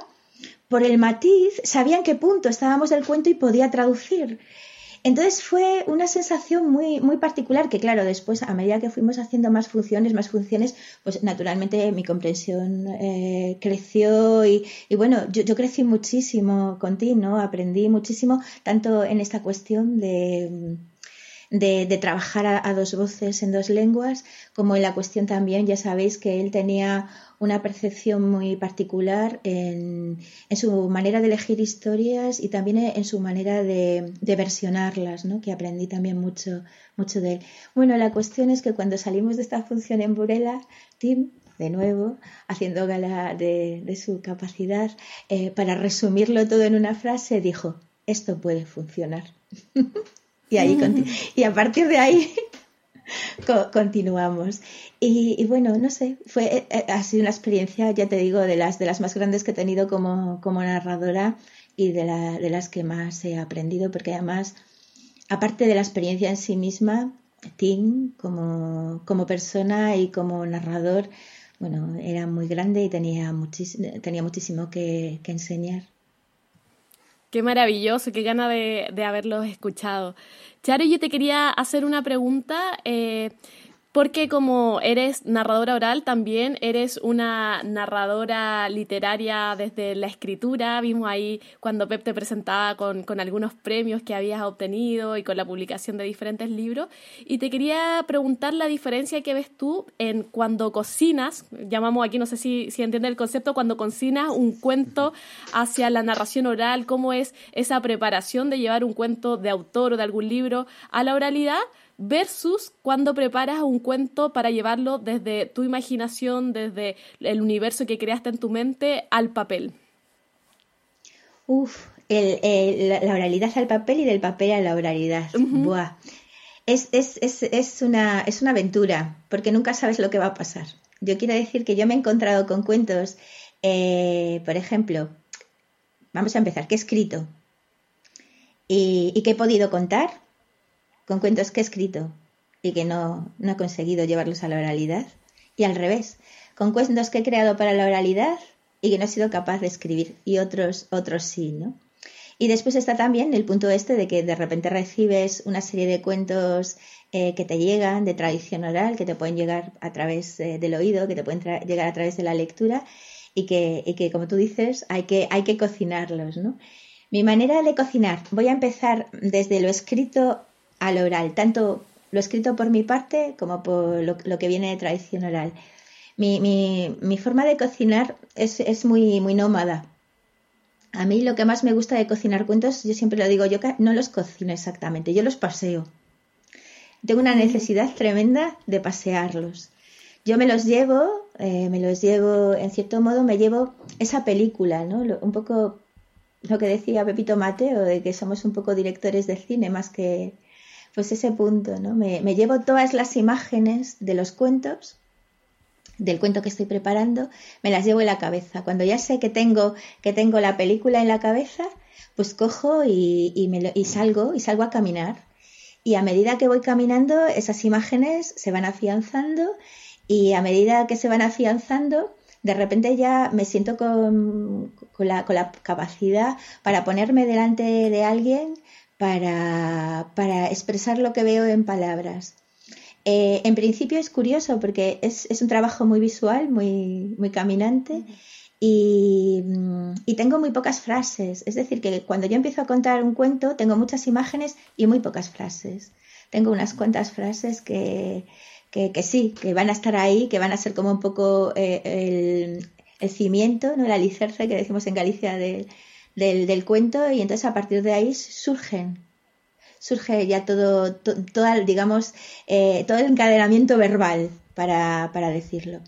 E: por el matiz, sabía en qué punto estábamos del cuento y podía traducir. Entonces fue una sensación muy, muy particular que, claro, después, a medida que fuimos haciendo más funciones, más funciones, pues naturalmente mi comprensión eh, creció y, bueno, yo, crecí muchísimo ¿no? Aprendí muchísimo, tanto en esta cuestión de de, trabajar a, dos voces en dos lenguas, como en la cuestión también, ya sabéis que él tenía una percepción muy particular en, su manera de elegir historias y también en su manera de, versionarlas, ¿no? que aprendí también mucho, mucho de él. Bueno, la cuestión es que cuando salimos de esta función en Burela, Tim de nuevo, haciendo gala de, su capacidad, eh, para resumirlo todo en una frase, dijo, esto puede funcionar. Y, ahí y a partir de ahí continuamos. Y, bueno, no sé, fue, eh, eh, ha sido una experiencia, ya te digo, de las, de las más grandes que he tenido como, como narradora y de, la, de las que más he aprendido, porque además, aparte de la experiencia en sí misma, Tim, como, como persona y como narrador, bueno, era muy grande y tenía, muchísimo, tenía muchísimo que, enseñar.
B: Qué maravilloso, qué gana de, haberlos escuchado. Charo, yo te quería hacer una pregunta. Eh, porque como eres narradora oral, también eres una narradora literaria desde la escritura. Vimos ahí cuando Pep te presentaba con, con, algunos premios que habías obtenido y con la publicación de diferentes libros. Y te quería preguntar la diferencia que ves tú en cuando cocinas, llamamos aquí, no sé si, si entiendes el concepto, cuando cocinas un cuento hacia la narración oral, cómo es esa preparación de llevar un cuento de autor o de algún libro a la oralidad versus cuando preparas un cuento para llevarlo desde tu imaginación, desde el universo que creaste en tu mente al papel.
E: Uf, la, oralidad al papel y del papel a la oralidad. Buah. Es, es, es, es, una, es una aventura, porque nunca sabes lo que va a pasar. Yo quiero decir que yo me he encontrado con cuentos, eh, por ejemplo, vamos a empezar, ¿qué he escrito? ¿Y, y qué he podido contar? Con cuentos que he escrito y que no, no he conseguido llevarlos a la oralidad. Y al revés, con cuentos que he creado para la oralidad y que no he sido capaz de escribir y otros, otros sí, ¿no? Y después está también el punto este de que de repente recibes una serie de cuentos eh, que te llegan de tradición oral, que te pueden llegar a través eh, del oído, que te pueden llegar a través de la lectura y que, y que, como tú dices, hay que, hay que cocinarlos, ¿no? Mi manera de cocinar, voy a empezar desde lo escrito al oral, tanto lo escrito por mi parte como por lo, que viene de tradición oral. Mi, mi, forma de cocinar es, es, muy, muy nómada. A mí lo que más me gusta de cocinar cuentos, yo siempre lo digo, yo no los cocino exactamente, yo los paseo. Tengo una necesidad tremenda de pasearlos. Yo me los llevo, eh, me los llevo, en cierto modo, me llevo esa película, ¿no? un poco lo que decía Pepito Mateo, de que somos un poco directores de cine más que, pues ese punto, ¿no? Me, llevo todas las imágenes de los cuentos, del cuento que estoy preparando, me las llevo en la cabeza. Cuando ya sé que tengo, que tengo la película en la cabeza, pues cojo y, me y salgo, y salgo a caminar. Y a medida que voy caminando, esas imágenes se van afianzando y a medida que se van afianzando, de repente ya me siento con la, capacidad para ponerme delante de alguien para, expresar lo que veo en palabras. Eh, en principio es curioso porque es, un trabajo muy visual, muy, muy caminante y, y, tengo muy pocas frases. Es decir, que cuando yo empiezo a contar un cuento tengo muchas imágenes y muy pocas frases. Tengo unas cuantas frases que, que, sí, que van a estar ahí, que van a ser como un poco eh, el, el, cimiento, ¿no? el alicerce que decimos en Galicia de, del, cuento y entonces a partir de ahí surgen surge ya todo, digamos, eh, todo el encadenamiento verbal para, para decirlo.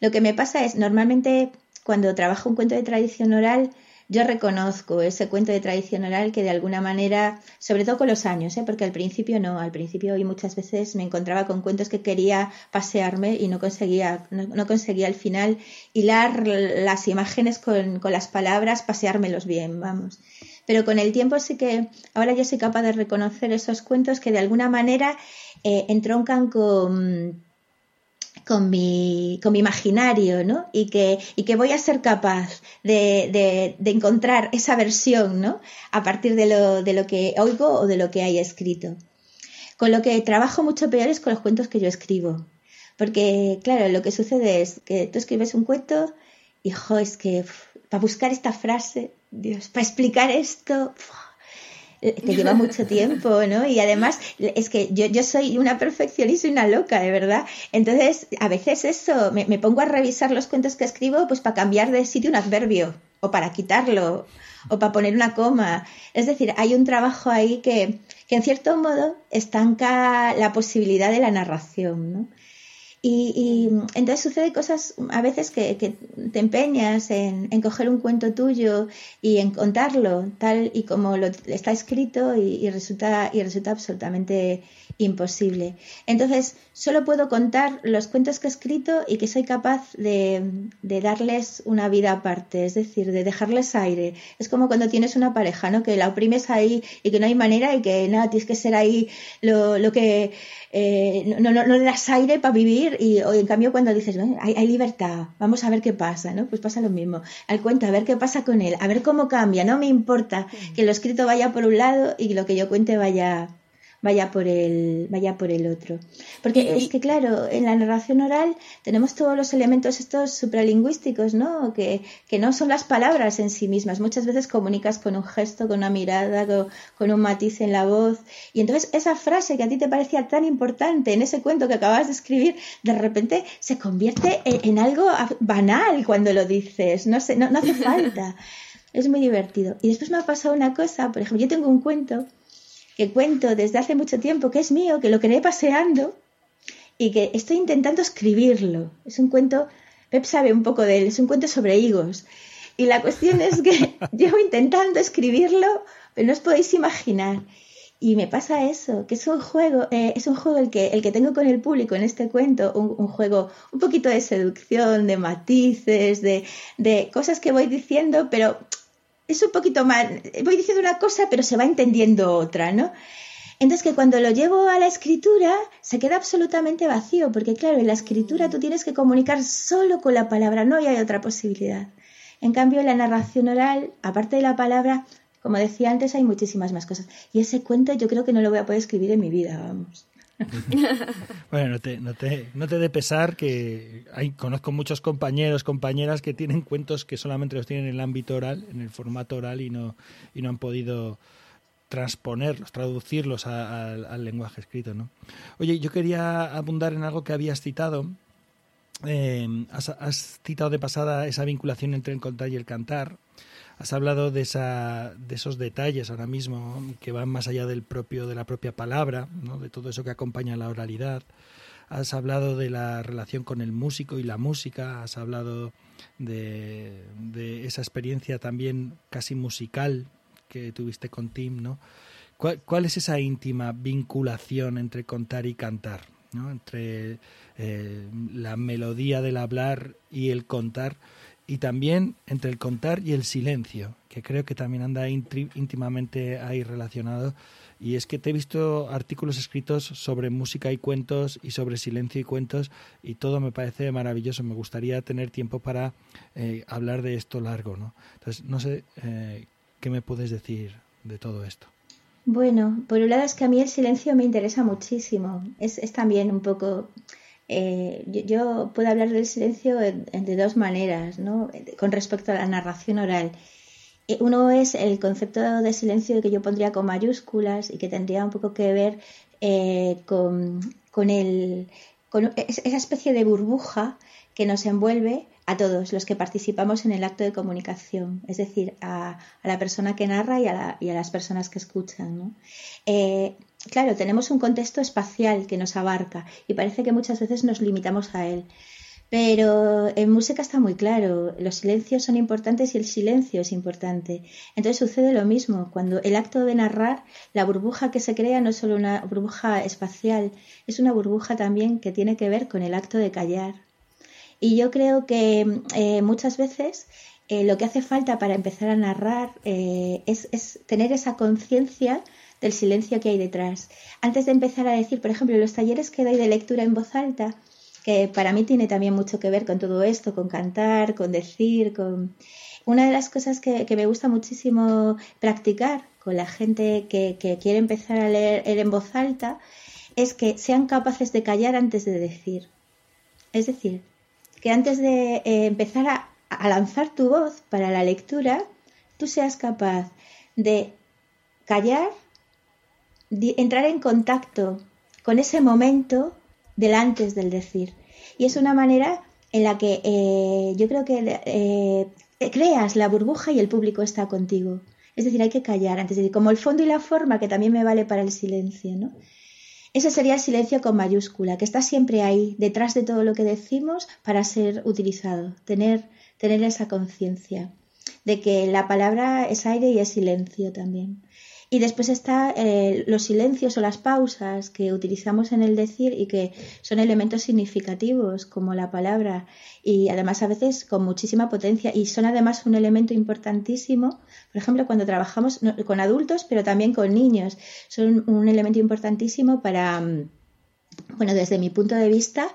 E: Lo que me pasa es, normalmente cuando trabajo un cuento de tradición oral, yo reconozco ese cuento de tradición oral que de alguna manera, sobre todo con los años, ¿eh? porque al principio no, al principio y muchas veces me encontraba con cuentos que quería pasearme y no conseguía, no, conseguía al final hilar las imágenes con, con las palabras, paseármelos bien, vamos. Pero con el tiempo sí que ahora yo soy capaz de reconocer esos cuentos que de alguna manera eh, entroncan con con mi, con mi imaginario, ¿no? Y que, y que voy a ser capaz de, de, encontrar esa versión, ¿no? A partir de lo, de lo que oigo o de lo que hay escrito. Con lo que trabajo mucho peor es con los cuentos que yo escribo. Porque, claro, lo que sucede es que tú escribes un cuento y, jo, es que para buscar esta frase, Dios, para explicar esto, te lleva mucho tiempo, ¿no? Y además es que yo, yo soy una perfeccionista y una loca, de verdad. Entonces, a veces eso, me, pongo a revisar los cuentos que escribo pues para cambiar de sitio un adverbio o para quitarlo o para poner una coma. Es decir, hay un trabajo ahí que, que en cierto modo estanca la posibilidad de la narración, ¿no? Y, entonces sucede cosas a veces que, te empeñas en, coger un cuento tuyo y en contarlo tal y como lo, está escrito y, resulta, y resulta absolutamente imposible. Entonces, solo puedo contar los cuentos que he escrito y que soy capaz de, darles una vida aparte, es decir, de dejarles aire. Es como cuando tienes una pareja, ¿no? Que la oprimes ahí y que no hay manera y que nada, tienes que ser ahí lo, lo que eh, no, no, le das aire para vivir y en cambio cuando dices, hay, hay, libertad, vamos a ver qué pasa, ¿no? Pues pasa lo mismo. Al cuento, a ver qué pasa con él, a ver cómo cambia, no me importa que lo escrito vaya por un lado y lo que yo cuente vaya vaya por el, vaya por el otro. Porque es que, claro, en la narración oral tenemos todos los elementos estos supralingüísticos, ¿no? Que, que no son las palabras en sí mismas. Muchas veces comunicas con un gesto, con una mirada, con, un matiz en la voz. Y entonces esa frase que a ti te parecía tan importante en ese cuento que acabas de escribir, de repente se convierte en, algo banal cuando lo dices. No, sé, no, no hace falta. Es muy divertido. Y después me ha pasado una cosa, por ejemplo, yo tengo un cuento que cuento desde hace mucho tiempo, que es mío, que lo creé paseando y que estoy intentando escribirlo. Es un cuento, Pep sabe un poco de él, es un cuento sobre higos. Y la cuestión es que llevo intentando escribirlo, pero no os podéis imaginar. Y me pasa eso, que es un juego, eh, es un juego el que, el que tengo con el público en este cuento, un, juego un poquito de seducción, de matices, de, de, cosas que voy diciendo, pero es un poquito más, voy diciendo una cosa, pero se va entendiendo otra, ¿no? Entonces que cuando lo llevo a la escritura se queda absolutamente vacío, porque claro, en la escritura tú tienes que comunicar solo con la palabra, no hay otra posibilidad. En cambio, en la narración oral, aparte de la palabra, como decía antes, hay muchísimas más cosas. Y ese cuento yo creo que no lo voy a poder escribir en mi vida, vamos.
A: bueno, no te, no te, no te de pesar que hay, conozco muchos compañeros, compañeras que tienen cuentos que solamente los tienen en el ámbito oral, en el formato oral y no, y no han podido transponerlos, traducirlos al lenguaje escrito. ¿no? Oye, yo quería abundar en algo que habías citado. Eh, has, citado de pasada esa vinculación entre el contar y el cantar. Has hablado de, esa, de esos detalles ahora mismo que van más allá del propio, de la propia palabra, ¿no? de todo eso que acompaña la oralidad. Has hablado de la relación con el músico y la música, has hablado de, esa experiencia también casi musical que tuviste con Tim, ¿no? ¿Cuál, es esa íntima vinculación entre contar y cantar? ¿no? Entre eh, la melodía del hablar y el contar y también entre el contar y el silencio, que creo que también anda íntimamente ahí relacionado. Y es que te he visto artículos escritos sobre música y cuentos y sobre silencio y cuentos y todo me parece maravilloso. Me gustaría tener tiempo para eh, hablar de esto largo. ¿no? Entonces, no sé eh, qué me puedes decir de todo esto.
E: Bueno, por un lado es que a mí el silencio me interesa muchísimo. Es, es también un poco eh, yo, puedo hablar del silencio de, dos maneras, ¿no? Con respecto a la narración oral. Eh, uno es el concepto de silencio que yo pondría con mayúsculas y que tendría un poco que ver eh, con, con, el, con esa especie de burbuja que nos envuelve a todos los que participamos en el acto de comunicación, es decir, a, la persona que narra y a, las personas que escuchan. ¿no? Claro, tenemos un contexto espacial que nos abarca y parece que muchas veces nos limitamos a él. Pero en música está muy claro, los silencios son importantes y el silencio es importante. Entonces sucede lo mismo, cuando el acto de narrar, la burbuja que se crea no es solo una burbuja espacial, es una burbuja también que tiene que ver con el acto de callar. Y yo creo que eh, muchas veces eh, lo que hace falta para empezar a narrar eh, es, es tener esa conciencia del silencio que hay detrás. Antes de empezar a decir, por ejemplo, los talleres que doy de lectura en voz alta, que para mí tiene también mucho que ver con todo esto, con cantar, con decir, con... Una de las cosas que, me gusta muchísimo practicar con la gente que, quiere empezar a leer en voz alta es que sean capaces de callar antes de decir. Es decir, que antes de eh, empezar a, a lanzar tu voz para la lectura, tú seas capaz de callar entrar en contacto con ese momento del antes del decir. Y es una manera en la que eh, yo creo que eh, creas la burbuja y el público está contigo. Es decir, hay que callar antes de decir, como el fondo y la forma, que también me vale para el silencio, ¿no? Ese sería el silencio con mayúscula, que está siempre ahí, detrás de todo lo que decimos, para ser utilizado, tener, tener esa conciencia de que la palabra es aire y es silencio también. Y después está eh, los silencios o las pausas que utilizamos en el decir y que son elementos significativos como la palabra. Y además a veces con muchísima potencia. Y son además un elemento importantísimo, por ejemplo, cuando trabajamos con adultos pero también con niños, son un elemento importantísimo para, mm, bueno, desde mi punto de vista,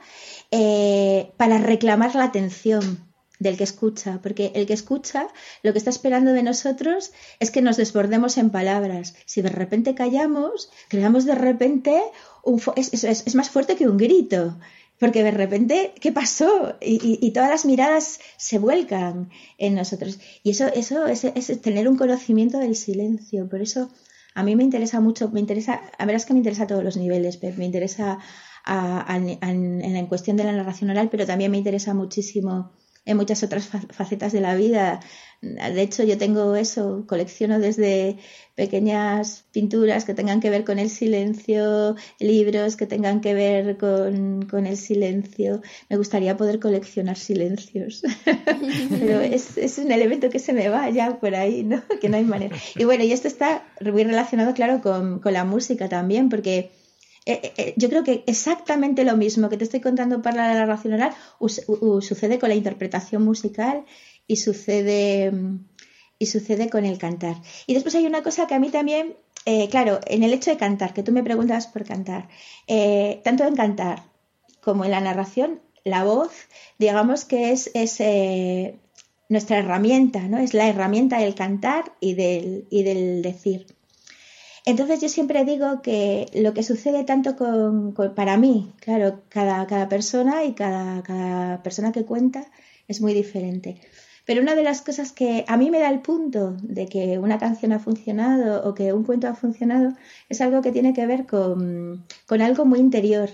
E: eh, para reclamar la atención del que escucha, porque el que escucha lo que está esperando de nosotros es que nos desbordemos en palabras. Si de repente callamos, creamos de repente un es, más fuerte que un grito, porque de repente, ¿qué pasó? Y, todas las miradas se vuelcan en nosotros. Y eso, eso es, tener un conocimiento del silencio. Por eso a mí me interesa mucho, me interesa, a ver, es que me interesa a todos los niveles, me interesa en la cuestión de la narración oral, pero también me interesa muchísimo en muchas otras facetas de la vida. De hecho, yo tengo eso, colecciono desde pequeñas pinturas que tengan que ver con el silencio, libros que tengan que ver con, el silencio. Me gustaría poder coleccionar silencios, pero es, es, un elemento que se me va ya por ahí, ¿no? Que no hay manera. Y bueno, y esto está muy relacionado, claro, con, con la música también, porque eh, eh, eh, yo creo que exactamente lo mismo que te estoy contando para la narración oral sucede con la interpretación musical y sucede, mm, y sucede con el cantar. Y después hay una cosa que a mí también, claro, en el hecho de cantar, que tú me preguntas por cantar, tanto en cantar como en la narración, la voz, digamos que es, es nuestra herramienta, ¿no? Es la herramienta del cantar y del, y del decir. Entonces yo siempre digo que lo que sucede tanto con, para mí, claro, cada, persona y cada, persona que cuenta es muy diferente. Pero una de las cosas que a mí me da el punto de que una canción ha funcionado o que un cuento ha funcionado es algo que tiene que ver con, con algo muy interior.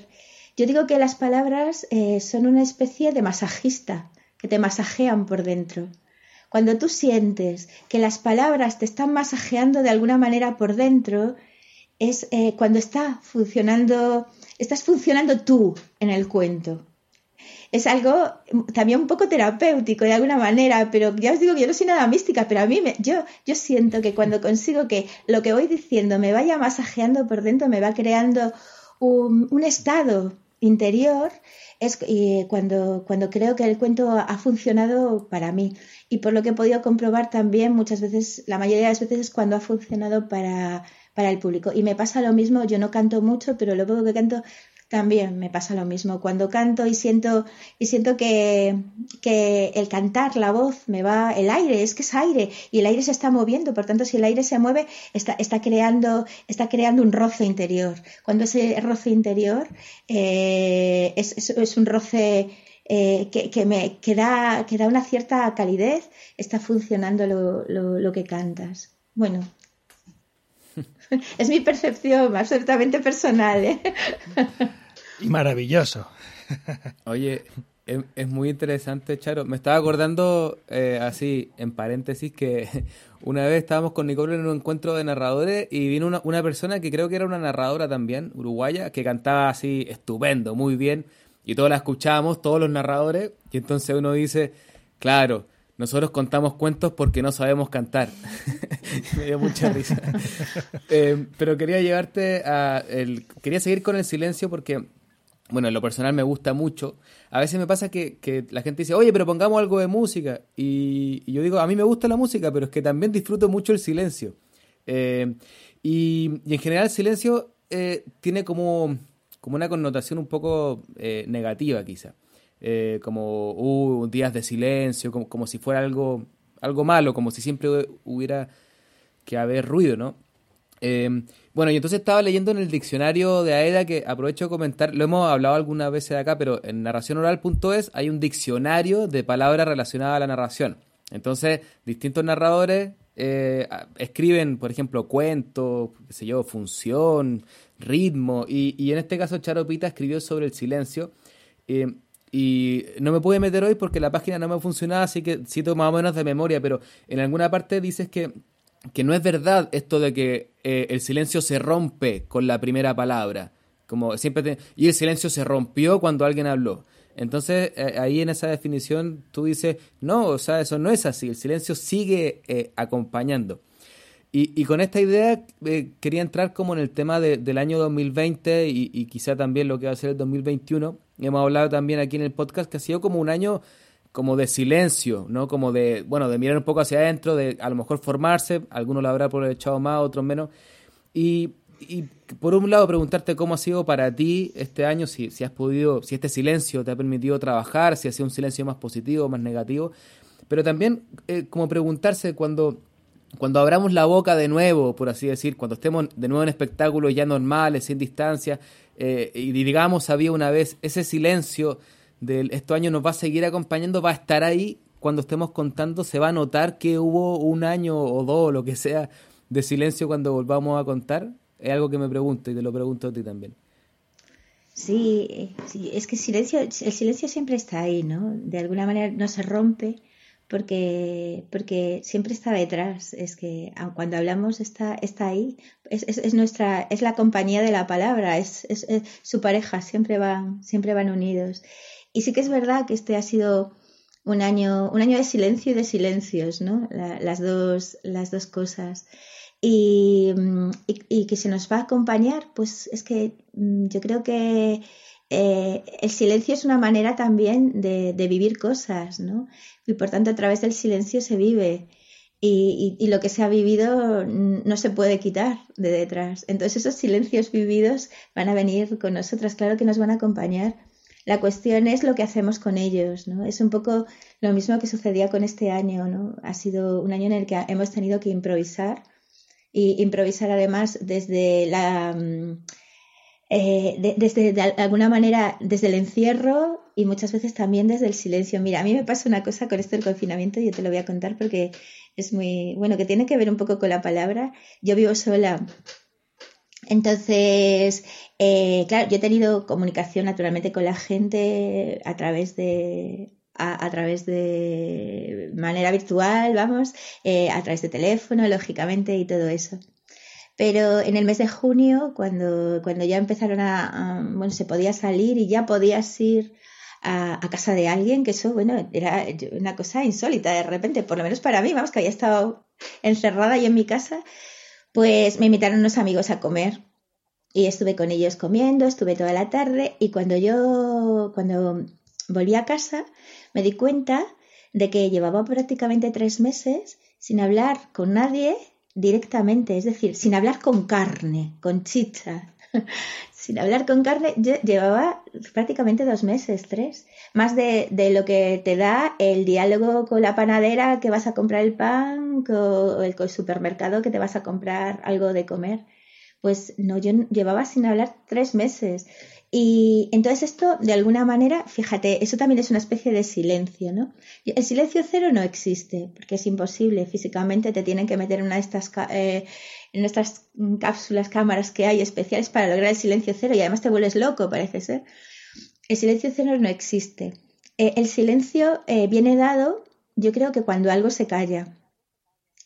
E: Yo digo que las palabras eh, son una especie de masajista, que te masajean por dentro. Cuando tú sientes que las palabras te están masajeando de alguna manera por dentro, es eh, cuando está funcionando, estás funcionando tú en el cuento. Es algo también un poco terapéutico de alguna manera, pero ya os digo que yo no soy nada mística, pero a mí me, yo, yo siento que cuando consigo que lo que voy diciendo me vaya masajeando por dentro, me va creando un, un estado interior, es cuando, cuando creo que el cuento ha funcionado para mí. Y por lo que he podido comprobar también, muchas veces, la mayoría de las veces es cuando ha funcionado para, para el público. Y me pasa lo mismo, yo no canto mucho, pero lo poco que canto también me pasa lo mismo. Cuando canto y siento, y siento que, que, el cantar, la voz, me va, el aire, es que es aire, y el aire se está moviendo, por tanto, si el aire se mueve, está, está, creando, está creando un roce interior. Cuando ese roce interior eh, es, es, un roce eh, que, que, me, que, da, que da una cierta calidez, está funcionando lo, lo, lo que cantas. Bueno, es mi percepción absolutamente personal. ¿eh?
A: Y maravilloso.
D: Oye, es, muy interesante, Charo. Me estaba acordando, eh, así, en paréntesis, que una vez estábamos con Nicole en un encuentro de narradores y vino una, una persona que creo que era una narradora también, uruguaya, que cantaba así estupendo, muy bien. Y todos la escuchábamos, todos los narradores. Y entonces uno dice, claro, nosotros contamos cuentos porque no sabemos cantar. Me dio mucha risa. Eh, pero quería llevarte a... El, quería seguir con el silencio porque, bueno, en lo personal me gusta mucho. A veces me pasa que, que la gente dice, oye, pero pongamos algo de música. Y, yo digo, a mí me gusta la música, pero es que también disfruto mucho el silencio. Eh, y, en general el silencio eh, tiene como, como una connotación un poco negativa quizá. Eh, como uh, días de silencio, como, como, si fuera algo, algo malo, como si siempre hubiera que haber ruido, ¿no? Em, bueno, y entonces estaba leyendo en el diccionario de AEDA que aprovecho de comentar, lo hemos hablado algunas veces acá, pero en narracionoral.es hay un diccionario de palabras relacionadas a la narración. Entonces, distintos narradores eh, escriben, por ejemplo, cuentos, qué sé yo, función, ritmo, y, y en este caso Charo Pita escribió sobre el silencio. Eh, y no me pude meter hoy porque la página no me funcionaba, así que cito más o menos de memoria, pero en alguna parte dices que, que no es verdad esto de que eh, el silencio se rompe con la primera palabra. Como siempre y el silencio se rompió cuando alguien habló. Entonces, eh, ahí en esa definición tú dices, no, o sea, eso no es así, el silencio sigue eh, acompañando. Y, con esta idea eh, quería entrar como en el tema del año 2020 y, y, quizá también lo que va a ser el 2021. Hemos hablado también aquí en el podcast que ha sido como un año como de silencio, ¿no? Como de, bueno, de mirar un poco hacia adentro, de a lo mejor formarse, algunos lo habrá aprovechado más, otros menos. Y, y por un lado preguntarte cómo ha sido para ti este año, si, si has podido, si este silencio te ha permitido trabajar, si ha sido un silencio más positivo, más negativo, pero también eh, como preguntarse cuando cuando abramos la boca de nuevo, por así decir, cuando estemos de nuevo en espectáculos ya normales, sin distancia, eh, y digamos había una vez ese silencio de estos años nos va a seguir acompañando, va a estar ahí cuando estemos contando, se va a notar que hubo un año o dos, lo que sea, de silencio cuando volvamos a contar. Es algo que me pregunto y te lo pregunto a ti también.
E: Sí, sí, es que el silencio, el silencio siempre está ahí, ¿no? De alguna manera no se rompe porque, porque siempre está detrás. Es que cuando hablamos está, está ahí. Es, es, nuestra, es la compañía de la palabra, es, es, su pareja, siempre van, siempre van unidos. Y sí que es verdad que este ha sido un año, un año de silencio y de silencios, ¿no? las, dos, las dos cosas. Y, y, que se nos va a acompañar, pues es que mm, yo creo que eh, el silencio es una manera también de, vivir cosas, ¿no? Y por tanto a través del silencio se vive. Y, y, lo que se ha vivido no se puede quitar de detrás. Entonces esos silencios vividos van a venir con nosotras, claro que nos van a acompañar. La cuestión es lo que hacemos con ellos, ¿no? Es un poco lo mismo que sucedía con este año, ¿no? Ha sido un año en el que hemos tenido que improvisar y improvisar además desde la mm, eh, desde de alguna manera desde el encierro y muchas veces también desde el silencio. Mira, a mí me pasa una cosa con esto del confinamiento, yo te lo voy a contar porque es muy bueno, que tiene que ver un poco con la palabra. Yo vivo sola. Entonces, eh, claro, yo he tenido comunicación naturalmente con la gente a través de a, través de manera virtual, vamos, eh, a través de teléfono, lógicamente, y todo eso. Pero en el mes de junio, cuando, cuando ya empezaron a, bueno, se podía salir y ya podías ir a, casa de alguien, que eso, bueno, era una cosa insólita de repente, por lo menos para mí, vamos, que había estado encerrada yo en mi casa, pues me invitaron unos amigos a comer. Y estuve con ellos comiendo, estuve toda la tarde y cuando yo, cuando volví a casa, me di cuenta de que llevaba prácticamente tres meses sin hablar con nadie directamente, es decir, sin hablar con carne, con chicha. sin hablar con carne, llevaba prácticamente dos meses, tres. Más de, de, lo que te da el diálogo con la panadera que vas a comprar el pan, con el, con el supermercado que te vas a comprar algo de comer. Pues no, yo llevaba sin hablar tres meses. Y entonces esto, de alguna manera, fíjate, eso también es una especie de silencio, ¿no? El silencio cero no existe, porque es imposible. Físicamente te tienen que meter en una de estas, eh, en estas cápsulas, cámaras que hay especiales para lograr el silencio cero y además te vuelves loco, parece ser. El silencio cero no existe. Eh, el silencio eh, viene dado, yo creo que cuando algo se calla.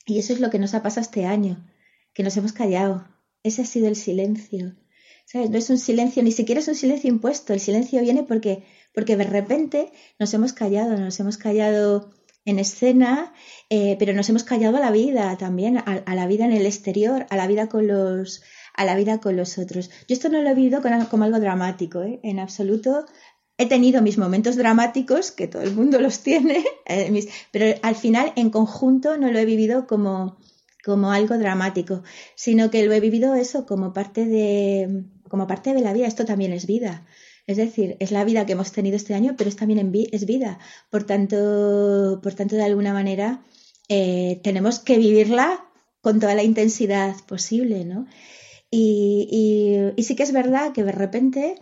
E: Y eso es lo que nos ha pasado este año, que nos hemos callado. Ese ha sido el silencio. No es un silencio, ni siquiera es un silencio impuesto. El silencio viene porque, porque de repente nos hemos callado, nos hemos callado en escena, eh, pero nos hemos callado a la vida también, a, la vida en el exterior, a la vida con los, a la vida con los otros. Yo esto no lo he vivido como algo dramático, ¿eh? en absoluto. He tenido mis momentos dramáticos, que todo el mundo los tiene, eh, pero al final en conjunto no lo he vivido como, como algo dramático, sino que lo he vivido eso como parte de, como parte de la vida. Esto también es vida. Es decir, es la vida que hemos tenido este año, pero es también es vida. Por tanto, por tanto, de alguna manera, eh, tenemos que vivirla con toda la intensidad posible, ¿no? Y, sí que es verdad que de repente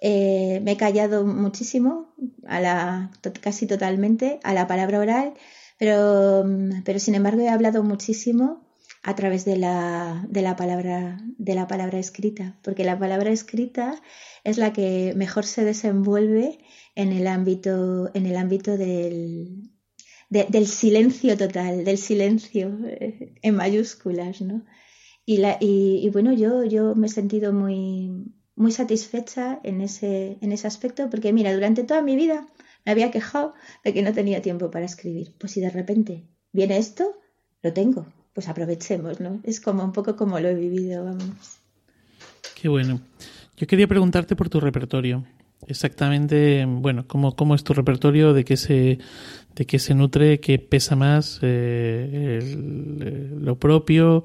E: eh, me he callado muchísimo, a la, casi totalmente, a la palabra oral, pero, pero sin embargo he hablado muchísimo a través de la, de la, palabra, de la palabra escrita, porque la palabra escrita es la que mejor se desenvuelve en el ámbito, en el ámbito del, del silencio total, del silencio eh, en mayúsculas, ¿no? Y, la, y, bueno, yo, yo me he sentido muy, muy satisfecha en ese, en ese aspecto, porque mira, durante toda mi vida me había quejado de que no tenía tiempo para escribir. Pues si de repente viene esto, lo tengo pues aprovechemos, ¿no? Es como un poco como lo he vivido, vamos.
C: Qué bueno. Yo quería preguntarte por tu repertorio. Exactamente, bueno, ¿cómo, cómo es tu repertorio? ¿De qué se, de qué se nutre? ¿Qué pesa más? Eh, eh, ¿Lo propio?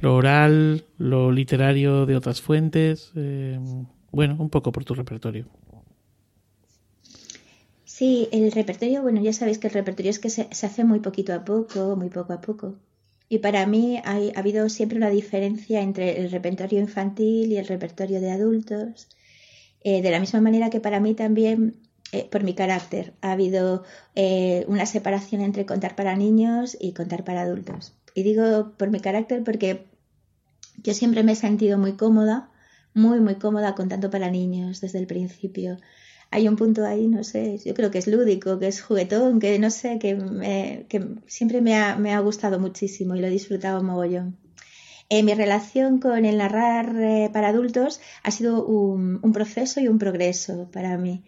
C: ¿Lo oral? ¿Lo literario de otras fuentes? Eh, bueno, un poco por tu repertorio.
E: Sí, el repertorio, bueno, ya sabéis que el repertorio es que se, se hace muy poquito a poco, muy poco a poco. Y para mí ha habido siempre una diferencia entre el repertorio infantil y el repertorio de adultos. Eh, de la misma manera que para mí también, eh, por mi carácter, ha habido eh, una separación entre contar para niños y contar para adultos. Y digo por mi carácter porque yo siempre me he sentido muy cómoda, muy, muy cómoda contando para niños desde el principio hay un punto ahí, no sé, yo creo que es lúdico, que es juguetón, que no sé, que, que siempre me ha, me ha, gustado muchísimo y lo he disfrutado mogollón. Eh, mi relación con el narrar eh, para adultos ha sido un, un, proceso y un progreso para mí.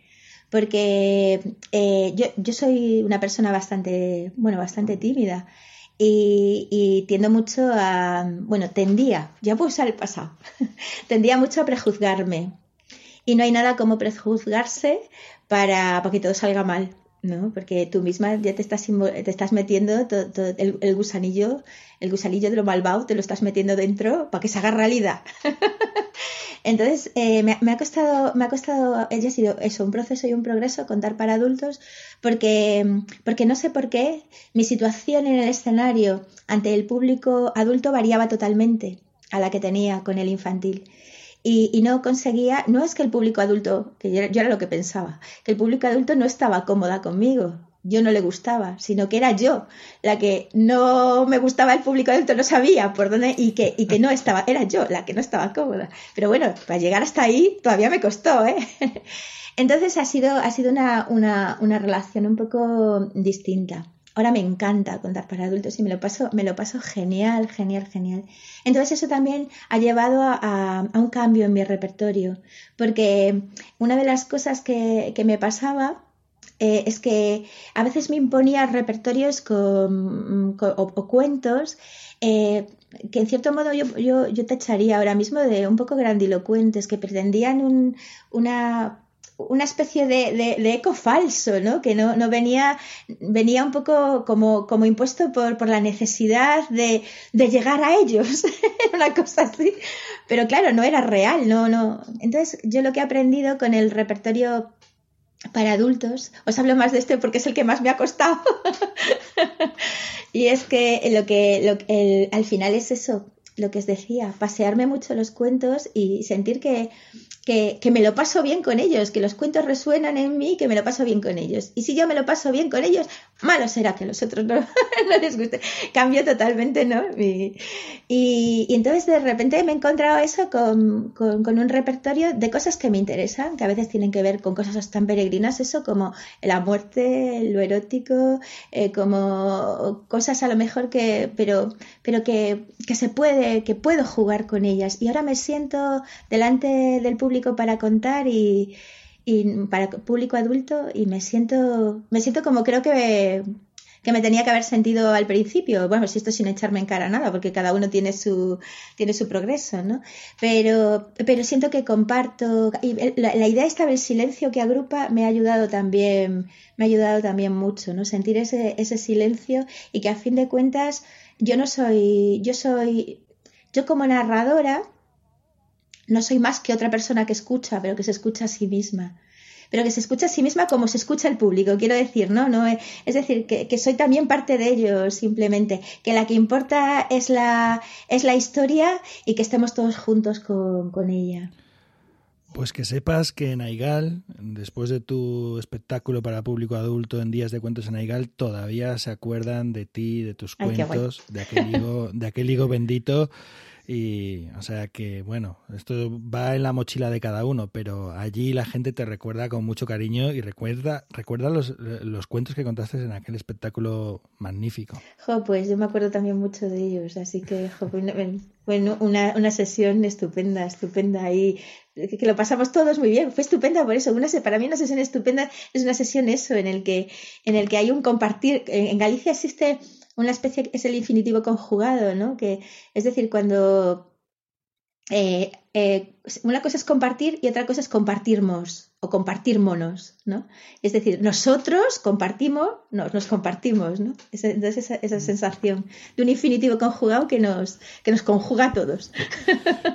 E: Porque eh, yo, yo, soy una persona bastante, bueno, bastante tímida y, y, tiendo mucho a, bueno, tendía, ya puedo usar el pasado, tendía mucho a prejuzgarme y no hay nada como prejuzgarse para, para que todo salga mal, ¿no? Porque tú misma ya te estás, te estás metiendo el, gusanillo, el gusanillo de lo malvado, te lo estás metiendo dentro para que se haga realidad. Entonces, eh, me, me, ha costado, me ha costado, ella ha sido eso, un proceso y un progreso contar para adultos, porque, porque no sé por qué mi situación en el escenario ante el público adulto variaba totalmente a la que tenía con el infantil y, no conseguía, no es que el público adulto, que yo, yo, era lo que pensaba, que el público adulto no estaba cómoda conmigo, yo no le gustaba, sino que era yo la que no me gustaba el público adulto, no sabía por dónde y que, y que no estaba, era yo la que no estaba cómoda. Pero bueno, para llegar hasta ahí todavía me costó, ¿eh? Entonces ha sido, ha sido una, una, una relación un poco distinta. Ahora me encanta contar para adultos y me lo paso, me lo paso genial, genial, genial. Entonces eso también ha llevado a, un cambio en mi repertorio, porque una de las cosas que, que me pasaba eh, es que a veces me imponía repertorios con, o, cuentos eh, que en cierto modo yo, yo, yo tacharía ahora mismo de un poco grandilocuentes, que pretendían un, una una especie de, eco falso, ¿no? Que no, no venía, venía un poco como, como impuesto por, por la necesidad de, de llegar a ellos, una cosa así. Pero claro, no era real, no, no. Entonces, yo lo que he aprendido con el repertorio para adultos, os hablo más de este porque es el que más me ha costado. y es que lo que, lo, el, al final es eso, lo que os decía, pasearme mucho los cuentos y sentir que, que, que, me lo paso bien con ellos, que los cuentos resuenan en mí, que me lo paso bien con ellos. Y si yo me lo paso bien con ellos, malo será que a los otros no, les guste. Cambio totalmente, ¿no? Y, y, entonces de repente me he encontrado eso con, con, con, un repertorio de cosas que me interesan, que a veces tienen que ver con cosas tan peregrinas, eso como la muerte, lo erótico, eh, como cosas a lo mejor que, pero, pero que, que se puede, que puedo jugar con ellas. Y ahora me siento delante del público para contar y, y, para público adulto y me siento me siento como creo que que me tenía que haber sentido al principio, bueno, si esto sin echarme en cara nada, porque cada uno tiene su, tiene su progreso, ¿no? Pero, pero siento que comparto, y la, la, idea esta del silencio que agrupa me ha ayudado también, me ha ayudado también mucho, ¿no? Sentir ese, ese silencio y que a fin de cuentas yo no soy, yo soy, yo como narradora, no soy más que otra persona que escucha, pero que se escucha a sí misma. Pero que se escucha a sí misma como se escucha el público, quiero decir, ¿no? no es decir, que, que soy también parte de ello, simplemente. Que la que importa es la, es la historia y que estemos todos juntos con, con ella.
A: Pues que sepas que en Aigal, después de tu espectáculo para público adulto en Días de Cuentos en Aigal, todavía se acuerdan de ti, de tus Ay, cuentos, de aquel higo, de aquel higo bendito y, o sea que, bueno, esto va en la mochila de cada uno, pero allí la gente te recuerda con mucho cariño y recuerda, recuerda los, los cuentos que contaste en aquel espectáculo magnífico.
E: Jo, pues yo me acuerdo también mucho de ellos, así que, jo, bueno, una, una sesión estupenda, estupenda y que lo pasamos todos muy bien. Fue estupenda por eso. Una, para mí una sesión estupenda es una sesión eso, en el que, en el que hay un compartir. En Galicia existe una especie, es el infinitivo conjugado, ¿no? Que, es decir, cuando eh, eh, una cosa es compartir y otra cosa es compartirmos o compartir monos, ¿no? Es decir, nosotros compartimos, nos, nos compartimos, ¿no? entonces esa, sensación de un infinitivo conjugado que nos, que nos conjuga a todos.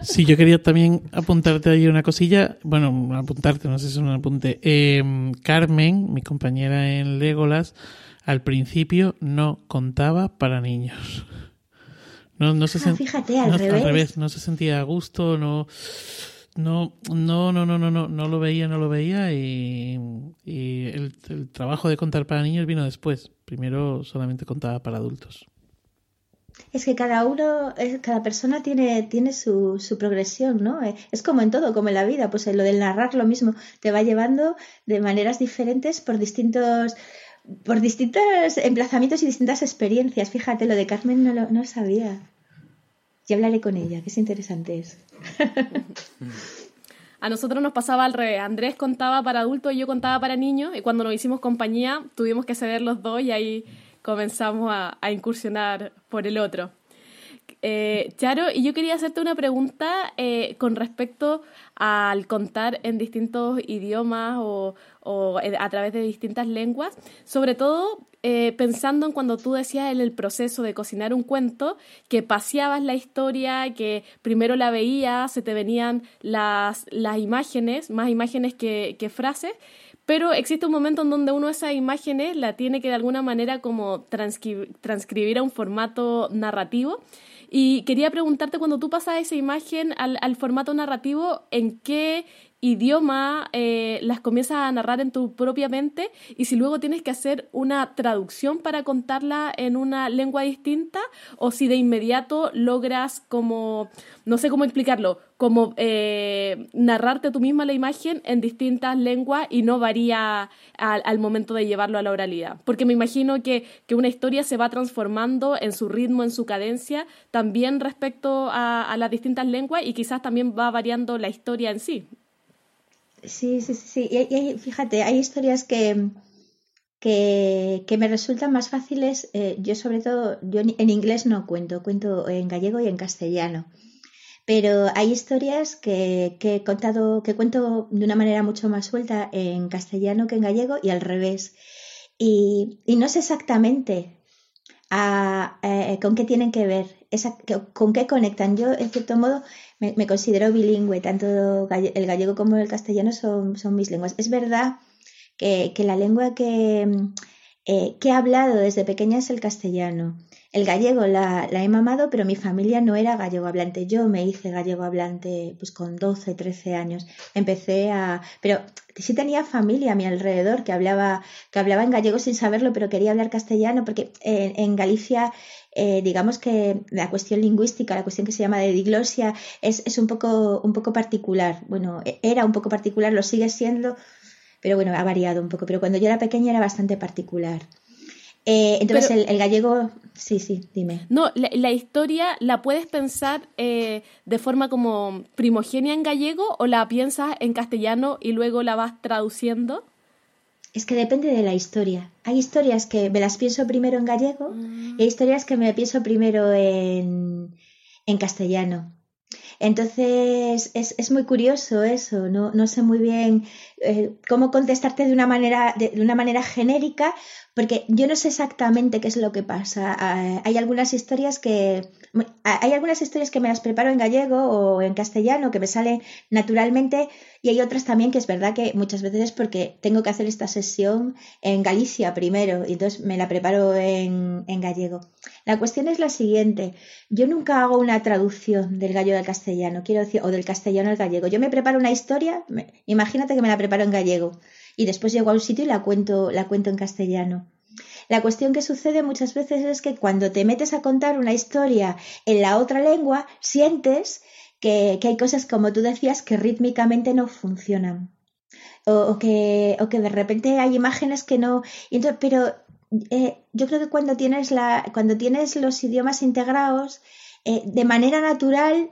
C: Sí, yo quería también apuntarte ahí una cosilla, bueno, apuntarte, no sé si es un apunte. Em, Carmen, mi compañera en Legolas, al principio no contaba para niños. No, no se
E: ah, fíjate, al, revés.
C: No se sentía a gusto, no, no, no, no, no, no, no, no lo veía, no lo veía y, el, trabajo de contar para niños vino después. Primero solamente contaba para adultos.
E: Es que cada uno, cada persona tiene, tiene su, su progresión, ¿no? Eh, es como en todo, como en la vida, pues lo del narrar lo mismo, te va llevando de maneras diferentes por distintos por distintos emplazamientos y distintas experiencias. Fíjate, lo de Carmen no lo no sabía. Ya hablaré con ella, que es interesante eso.
B: A nosotros nos pasaba al revés. Andrés contaba para adultos y yo contaba para niños. Y cuando nos hicimos compañía, tuvimos que ceder los dos y ahí comenzamos a, incursionar por el otro. Eh, Charo, y yo quería hacerte una pregunta eh, con respecto al contar en distintos idiomas o, o a través de distintas lenguas, sobre todo eh, pensando en cuando tú decías en el proceso de cocinar un cuento, que paseabas la historia, que primero la veías, se te venían las, las imágenes, más imágenes que, frases, pero existe un momento en donde uno esas imágenes la tiene que de alguna manera como transcribir a un formato narrativo. Y quería preguntarte, cuando tú pasas esa imagen al, al formato narrativo, ¿en qué idioma eh, las comienzas a narrar en tu propia mente y si luego tienes que hacer una traducción para contarla en una lengua distinta o si de inmediato logras como, no sé cómo explicarlo, como eh, narrarte tú misma la imagen en distintas lenguas y no varía al, momento de llevarlo a la oralidad. Porque me imagino que, que, una historia se va transformando en su ritmo, en su cadencia, también respecto a, a las distintas lenguas y quizás también va variando la historia en sí.
E: Sí, sí, sí, Y, fíjate, hay historias que, que, me resultan más fáciles. Eh, yo sobre todo, yo en inglés no cuento, cuento en gallego y en castellano. Pero hay historias que, que, he contado, que cuento de una manera mucho más suelta en castellano que en gallego y al revés. Y, y no sé exactamente eh, con qué tienen que ver, con qué conectan. Yo, en cierto modo, me, considero bilingüe, tanto el gallego como el castellano son, son mis lenguas. Es verdad que, la lengua que, eh, que he hablado desde pequeña es el castellano. El gallego la, he mamado, pero mi familia no era gallego hablante. Yo me hice gallego hablante pues con 12, 13 años. Empecé a... Pero sí tenía familia a mi alrededor que hablaba, que hablaba en gallego sin saberlo, pero quería hablar castellano porque en Galicia eh, digamos que la cuestión lingüística, la cuestión que se llama de diglosia, es, es, un, poco, un poco particular. Bueno, e, era un poco particular, lo sigue siendo, pero bueno, ha variado un poco. Pero cuando yo era pequeña era bastante particular. Eh, entonces el, gallego, sí, sí, dime.
B: No, la, historia la puedes pensar eh, de forma como primogenia en gallego o la piensas en castellano y luego la vas traduciendo.
E: Es que depende de la historia. Hay historias que me las pienso primero en gallego mm. y hay historias que me pienso primero en, en castellano. Entonces es, es, muy curioso eso, no, no sé muy bien eh, cómo contestarte de una manera, de, una manera genérica, porque yo no sé exactamente qué es lo que pasa. Ah, hay algunas historias que hay algunas historias que me las preparo en gallego o en castellano que me salen naturalmente y hay otras también que es verdad que muchas veces es porque tengo que hacer esta sesión en Galicia primero y entonces me la preparo en, en gallego. La cuestión es la siguiente. Yo nunca hago una traducción del gallego al castellano, quiero decir, o del castellano al gallego. Yo me preparo una historia, imagínate que me la preparo en gallego y después llego a un sitio y la cuento, la cuento en castellano. La cuestión que sucede muchas veces es que cuando te metes a contar una historia en la otra lengua, sientes que, hay cosas, como tú decías, que rítmicamente no funcionan. O, que, o que de repente hay imágenes que no. pero eh, yo creo que cuando tienes, la, cuando tienes los idiomas integrados, eh, de manera natural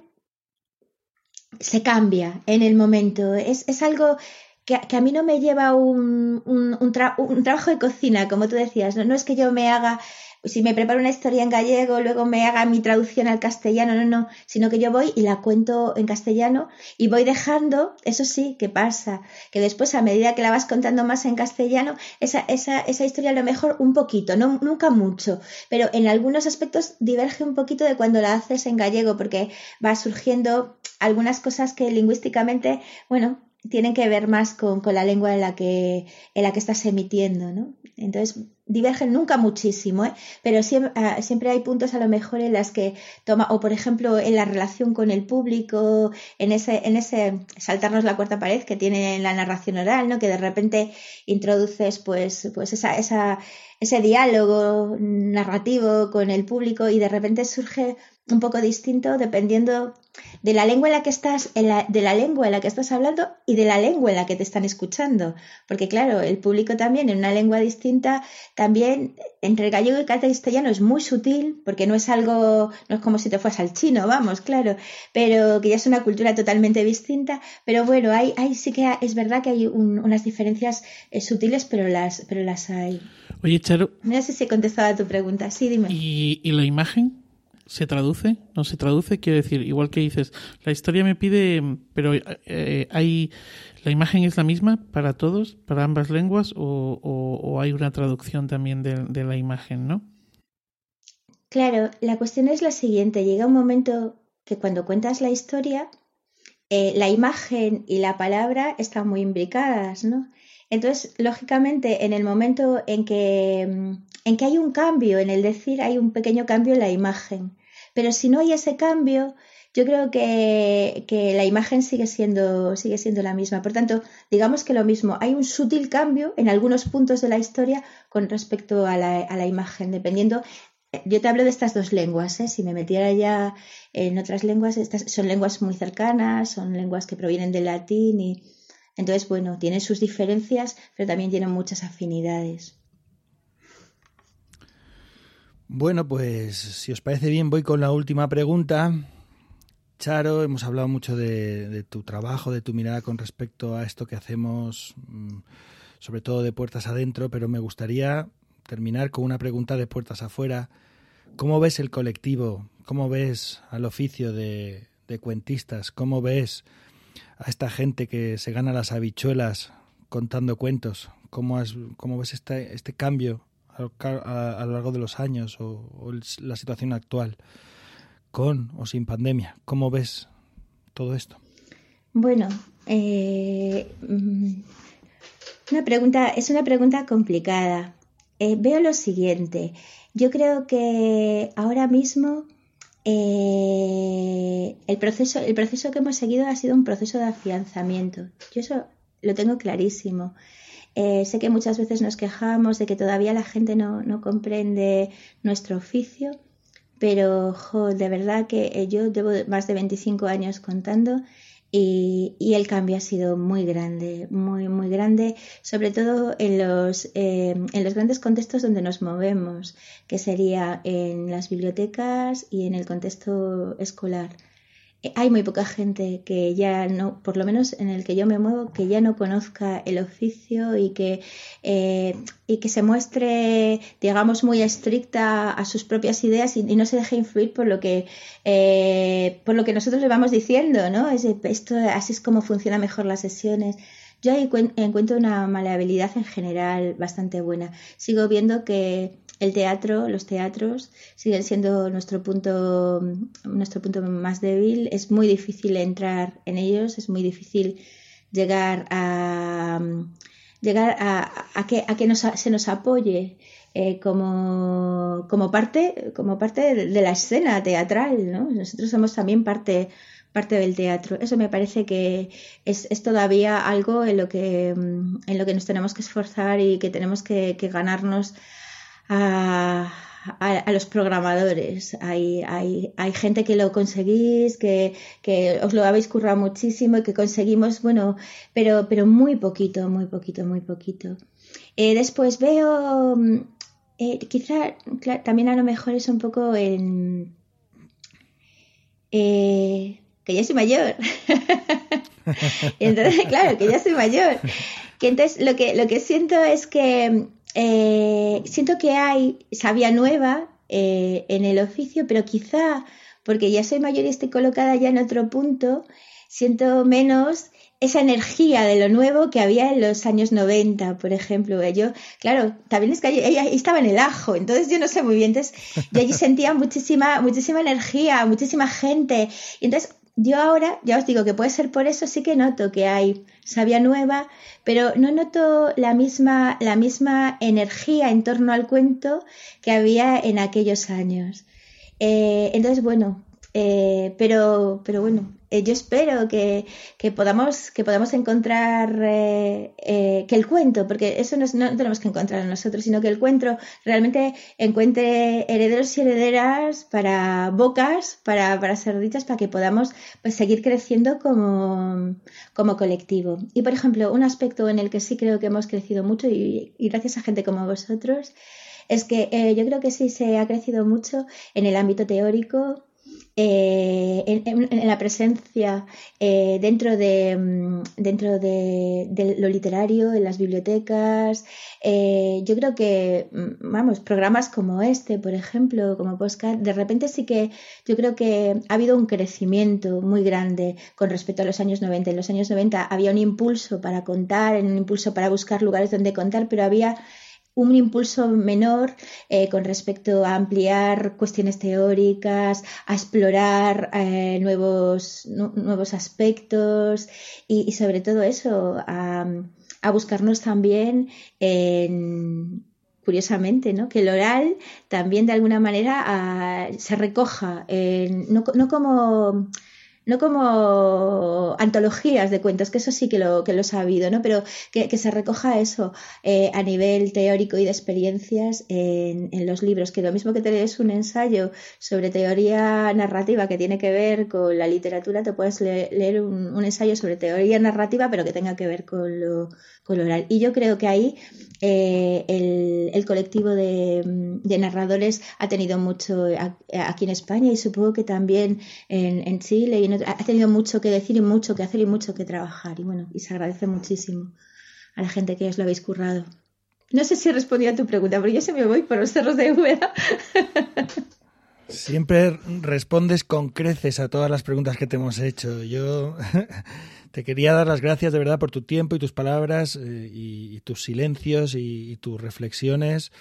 E: se cambia en el momento. Es, es algo que, a mí no me lleva un, un, trabajo de cocina, como tú decías, no, es que yo me haga si me preparo una historia en gallego, luego me haga mi traducción al castellano, no, no, sino que yo voy y la cuento en castellano y voy dejando, eso sí, que pasa, que después a medida que la vas contando más en castellano, esa, esa, esa historia a lo mejor un poquito, no, nunca mucho, pero en algunos aspectos diverge un poquito de cuando la haces en gallego, porque va surgiendo algunas cosas que lingüísticamente, bueno, tienen que ver más con, la lengua en la que, en la que estás emitiendo, ¿no? Entonces, divergen nunca muchísimo, ¿eh? pero siempre, ah, siempre, hay puntos a lo mejor en las que toma, o por ejemplo en la relación con el público, en ese, en ese saltarnos la cuarta pared que tiene la narración oral, ¿no? Que de repente introduces pues, pues esa, esa, ese diálogo narrativo con el público y de repente surge un poco distinto dependiendo de la lengua en la que estás, de la lengua en la que estás hablando y de la lengua en la que te están escuchando. Porque claro, el público también en una lengua distinta, también entre el gallego y el castellano es muy sutil, porque no es algo, no es como si te fueras al chino, vamos, claro, pero que ya es una cultura totalmente distinta. Pero bueno, hay, hay sí que es verdad que hay unas diferencias eh, sutiles, pero las, pero las hay.
C: Oye, Charo.
E: No sé si he contestado a tu pregunta. Sí, dime.
C: ¿Y, y la imagen? ¿Se traduce? ¿No se traduce? Quiero decir, igual que dices, la historia me pide, pero eh, hay la imagen es la misma para todos, para ambas lenguas, o, hay una traducción también de, la imagen, ¿no?
E: Claro, la cuestión es la siguiente. Llega un momento que cuando cuentas la historia, eh, la imagen y la palabra están muy imbricadas, ¿no? Entonces, lógicamente, en el momento en que, en que hay un cambio, en el decir, hay un pequeño cambio en la imagen. Pero si no hay ese cambio, yo creo que, la imagen sigue siendo, sigue siendo la misma. Por tanto, digamos que lo mismo, hay un sutil cambio en algunos puntos de la historia con respecto a la, a la imagen, dependiendo. Yo te hablo de estas dos lenguas, ¿eh? si me metiera ya en otras lenguas, estas son lenguas muy cercanas, son lenguas que provienen del latín y entonces, bueno, tienen sus diferencias, pero también tienen muchas afinidades.
A: Bueno, pues si os parece bien, voy con la última pregunta. Charo, hemos hablado mucho de, tu trabajo, de tu mirada con respecto a esto que hacemos, mm, sobre todo de puertas adentro, pero me gustaría terminar con una pregunta de puertas afuera. ¿Cómo ves el colectivo? ¿Cómo ves al oficio de, cuentistas? ¿Cómo ves a esta gente que se gana las habichuelas contando cuentos? ¿Cómo, cómo ves este cambio a, lo largo de los años o, la situación actual, con o sin pandemia? ¿Cómo ves todo esto?
E: Bueno, eh, mm, una pregunta, es una pregunta complicada. Eh, veo lo siguiente. Yo creo que ahora mismo eh, el, proceso, el proceso que hemos seguido ha sido un proceso de afianzamiento. Yo eso lo tengo clarísimo. Eh, sé que muchas veces nos quejamos de que todavía la gente no, no comprende nuestro oficio, pero de verdad que eh, yo llevo más de 25 años contando y, el cambio ha sido muy grande, muy, muy grande, sobre todo en los, eh, en los grandes contextos donde nos movemos, que sería en las bibliotecas y en el contexto escolar hay muy poca gente que ya no, por lo menos en el que yo me muevo, que ya no conozca el oficio y que, eh, y que se muestre, digamos, muy estricta a sus propias ideas y, no se deje influir por lo que, eh, por lo que nosotros le vamos diciendo, ¿no? Es, esto, así es como funcionan mejor las sesiones. Yo ahí encuentro una maleabilidad en general bastante buena. Sigo viendo que el teatro, los teatros siguen siendo nuestro punto, nuestro punto más débil. Es muy difícil entrar en ellos, es muy difícil llegar a llegar a, que, a que se nos apoye eh, como, como, parte, como parte de, la escena teatral. ¿no? Nosotros somos también parte, parte del teatro. Eso me parece que es, todavía algo en lo, que, en lo que nos tenemos que esforzar y que tenemos que ganarnos a, a, los programadores. Hay, hay, hay, gente que lo conseguís, que, que, os lo habéis currado muchísimo y que conseguimos, bueno, pero, pero muy poquito, muy poquito, muy poquito. Eh, después veo, eh, quizá también a lo mejor es un poco en... Eh, que ya soy mayor. entonces, claro, que ya soy mayor. Que entonces lo que, lo que siento es que eh, siento que hay sabia nueva eh, en el oficio, pero quizá porque ya soy mayor y estoy colocada ya en otro punto, siento menos esa energía de lo nuevo que había en los años 90, por ejemplo. Yo, claro, también es que ella estaba en el ajo, entonces yo no sé muy bien, entonces yo allí sentía muchísima, muchísima energía, muchísima gente. Y entonces yo ahora, ya os digo que puede ser por eso, sí que noto que hay sabia nueva, pero no noto la misma, la misma energía en torno al cuento que había en aquellos años. Eh, entonces, bueno, eh, pero, pero bueno, eh, yo espero que, podamos, que podamos encontrar eh, eh, que el cuento, porque eso no, tenemos que encontrar nosotros, sino que el cuento realmente encuentre herederos y herederas para bocas, para, para ser dichas, para que podamos pues, seguir creciendo como, como colectivo. Y por ejemplo, un aspecto en el que sí creo que hemos crecido mucho y, y gracias a gente como vosotros, es que yo creo que sí se ha crecido mucho en el ámbito teórico, eh, en, la presencia eh, dentro, de, mm, dentro de, lo literario, en las bibliotecas. Eh, yo creo que, mm, vamos, programas como este, por ejemplo, como Postcard, de repente sí que yo creo que ha habido un crecimiento muy grande con respecto a los años 90. En los años 90 había un impulso para contar, un impulso para buscar lugares donde contar, pero había un impulso menor eh, con respecto a ampliar cuestiones teóricas, a explorar eh, nuevos, nuevos aspectos y, sobre todo eso, a, buscarnos también en, curiosamente, ¿no? que el oral también de alguna manera ah, se recoja, no, no, como no como antologías de cuentos, que eso sí que lo, que lo he sabido, ¿no? Pero que, se recoja eso eh, a nivel teórico y de experiencias en, los libros, que lo mismo que te lees un ensayo sobre teoría narrativa que tiene que ver con la literatura, te puedes leer un, ensayo sobre teoría narrativa, pero que tenga que ver con lo, con lo oral. Y yo creo que ahí eh, el, colectivo de, narradores ha tenido mucho aquí en España y supongo que también en, en Chile y ha tenido mucho que decir y mucho que hacer y mucho que trabajar. Y bueno, y se agradece muchísimo a la gente que os lo habéis currado. No sé si he respondido a tu pregunta, pero yo se me voy por los cerros de Úbeda.
A: Siempre respondes con creces a todas las preguntas que te hemos hecho. Yo te quería dar las gracias de verdad por tu tiempo y tus palabras eh, y, tus silencios y tus reflexiones.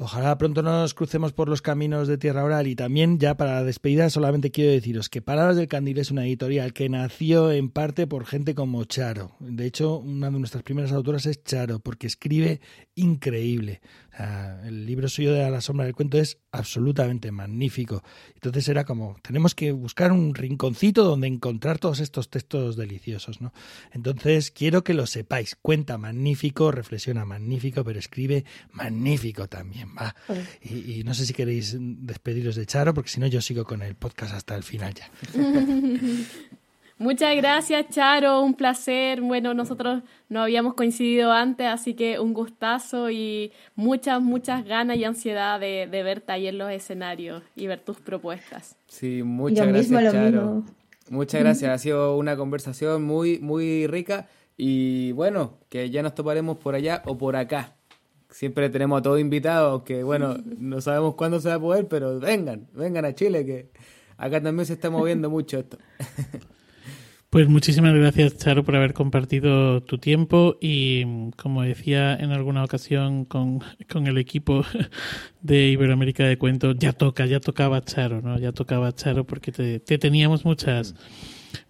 A: Ojalá pronto nos crucemos por los caminos de Tierra Oral y también ya para la despedida solamente quiero deciros que Palabras del Candil es una editorial que nació en parte por gente como Charo. De hecho, una de nuestras primeras autoras es Charo porque escribe increíble el libro suyo de A la sombra del cuento es absolutamente magnífico. Entonces era como, tenemos que buscar un rinconcito donde encontrar todos estos textos deliciosos, ¿no? Entonces quiero que lo sepáis. Cuenta magnífico, reflexiona magnífico, pero escribe magnífico también, va. Y, y, no sé si queréis despediros de Charo, porque si no yo sigo con el podcast hasta el final ya.
B: Muchas gracias, Charo, un placer. Bueno, nosotros no habíamos coincidido antes, así que un gustazo y muchas, muchas ganas y ansiedad de, verte ahí en los escenarios y ver tus propuestas.
D: Sí, muchas gracias, Charo. Muchas gracias, ha sido una conversación muy, muy rica y bueno, que ya nos toparemos por allá o por acá. Siempre tenemos a todos invitados, que bueno, no sabemos cuándo se va a poder, pero vengan, vengan a Chile, que acá también se está moviendo mucho esto.
C: Pues muchísimas gracias, Charo, por haber compartido tu tiempo y, como decía en alguna ocasión con, con el equipo de Iberoamérica de Cuentos, ya toca, ya tocaba Charo, ¿no? Ya tocaba Charo porque te, te teníamos muchas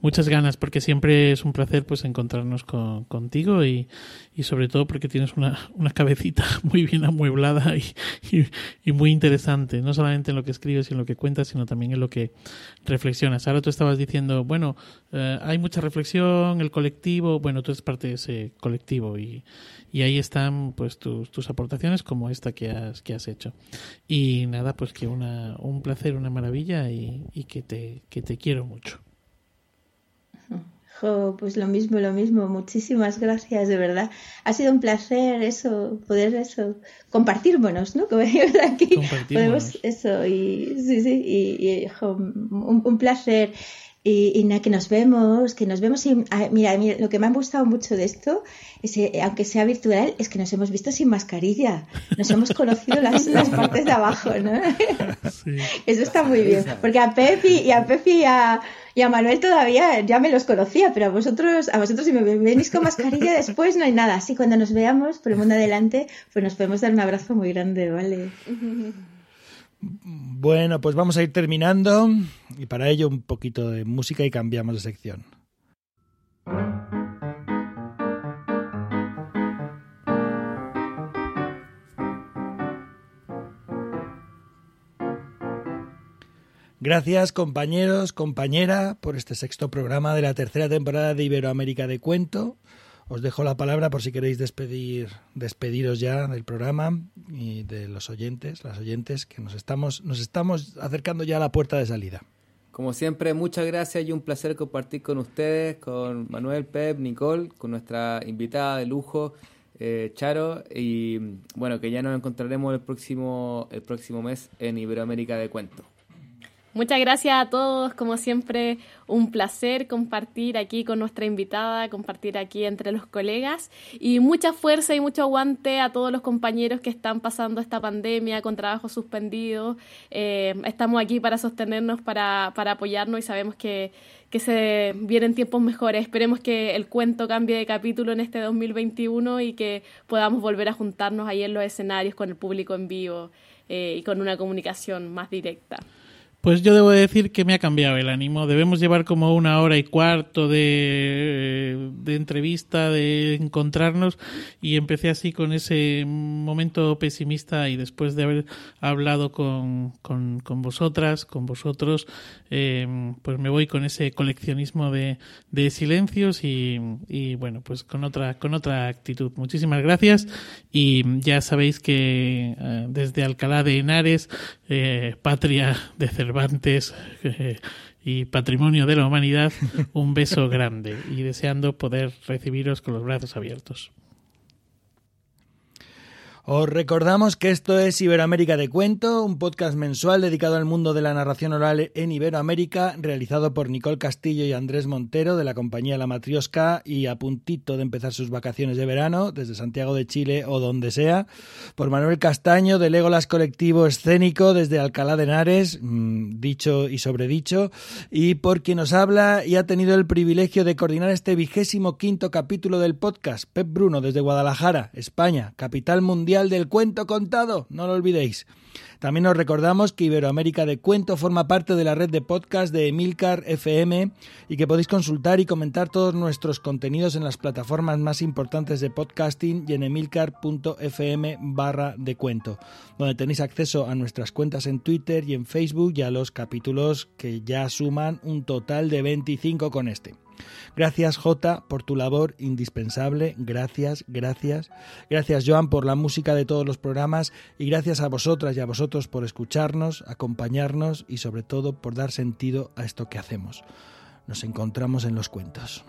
C: muchas ganas porque siempre es un placer pues encontrarnos con, contigo y, y, sobre todo porque tienes una, una cabecita muy bien amueblada y, y, muy interesante, no solamente en lo que escribes y en lo que cuentas, sino también en lo que reflexionas. Ahora tú estabas diciendo, bueno, eh, hay mucha reflexión, el colectivo, bueno, tú eres parte de ese colectivo y, ahí están pues tus, tus aportaciones como esta que has, que has hecho. Y nada, pues que una, un placer, una maravilla y, y que, te, que te quiero mucho.
E: Pues lo mismo, lo mismo. Muchísimas gracias, de verdad. Ha sido un placer eso, poder eso, compartirnos, ¿no? Como aquí. Podemos eso, y sí, sí, y, un, un placer y, nada, que nos vemos, que nos vemos sin... mira, lo que me ha gustado mucho de esto, es, eh, aunque sea virtual, es que nos hemos visto sin mascarilla. Nos hemos conocido las, las partes de abajo, ¿no? Eso está muy bien. Porque a Pepi y a Pepi y a, y a Manuel todavía ya me los conocía, pero a vosotros, a vosotros si me venís con mascarilla después no hay nada. Así cuando nos veamos por el mundo adelante, pues nos podemos dar un abrazo muy grande, ¿vale?
A: Bueno, pues vamos a ir terminando y para ello un poquito de música y cambiamos de sección. Gracias compañeros, compañera, por este sexto programa de la tercera temporada de Iberoamérica de Cuento. Os dejo la palabra por si queréis despedir, despediros ya del programa y de los oyentes, las oyentes, que nos estamos, nos estamos acercando ya a la puerta de salida.
D: Como siempre, muchas gracias y un placer compartir con ustedes, con Manuel, Pep, Nicole, con nuestra invitada de lujo, eh, Charo, y bueno, que ya nos encontraremos el próximo, el próximo mes en Iberoamérica de Cuento.
B: Muchas gracias a todos, como siempre, un placer compartir aquí con nuestra invitada, compartir aquí entre los colegas y mucha fuerza y mucho aguante a todos los compañeros que están pasando esta pandemia con trabajo suspendido. Eh, estamos aquí para sostenernos, para, para apoyarnos y sabemos que, que se vienen tiempos mejores. Esperemos que el cuento cambie de capítulo en este 2021 y que podamos volver a juntarnos ahí en los escenarios con el público en vivo eh, y con una comunicación más directa.
C: Pues yo debo decir que me ha cambiado el ánimo. Debemos llevar como una hora y cuarto de, de, entrevista, de encontrarnos, y empecé así con ese momento pesimista y después de haber hablado con, con, vosotras, con vosotros, eh, pues me voy con ese coleccionismo de, de silencios y, y, bueno, pues con otra, con otra actitud. Muchísimas gracias y ya sabéis que eh, desde Alcalá de Henares, eh, patria de Cervantes, eh, y patrimonio de la humanidad, un beso grande y deseando poder recibiros con los brazos abiertos.
A: Os recordamos que esto es Iberoamérica de Cuento, un podcast mensual dedicado al mundo de la narración oral en Iberoamérica, realizado por Nicole Castillo y Andrés Montero de la compañía La Matriosca y a puntito de empezar sus vacaciones de verano desde Santiago de Chile o donde sea, por Manuel Castaño de Legolas Colectivo Escénico desde Alcalá de Henares, mm, dicho y sobredicho, y por quien nos habla y ha tenido el privilegio de coordinar este vigésimo quinto capítulo del podcast, Pep Bruno desde Guadalajara, España, capital mundial del Cuento Contado, no lo olvidéis. También os recordamos que Iberoamérica de Cuento forma parte de la red de podcast de Emilcar FM y que podéis consultar y comentar todos nuestros contenidos en las plataformas más importantes de podcasting y en emilcar.fm barra de cuento, donde tenéis acceso a nuestras cuentas en Twitter y en Facebook y a los capítulos que ya suman un total de 25 con este. Gracias Jota por tu labor indispensable, gracias, gracias. Gracias Joan por la música de todos los programas y gracias a vosotras y a vosotros por escucharnos, acompañarnos y sobre todo por dar sentido a esto que hacemos. Nos encontramos en los cuentos.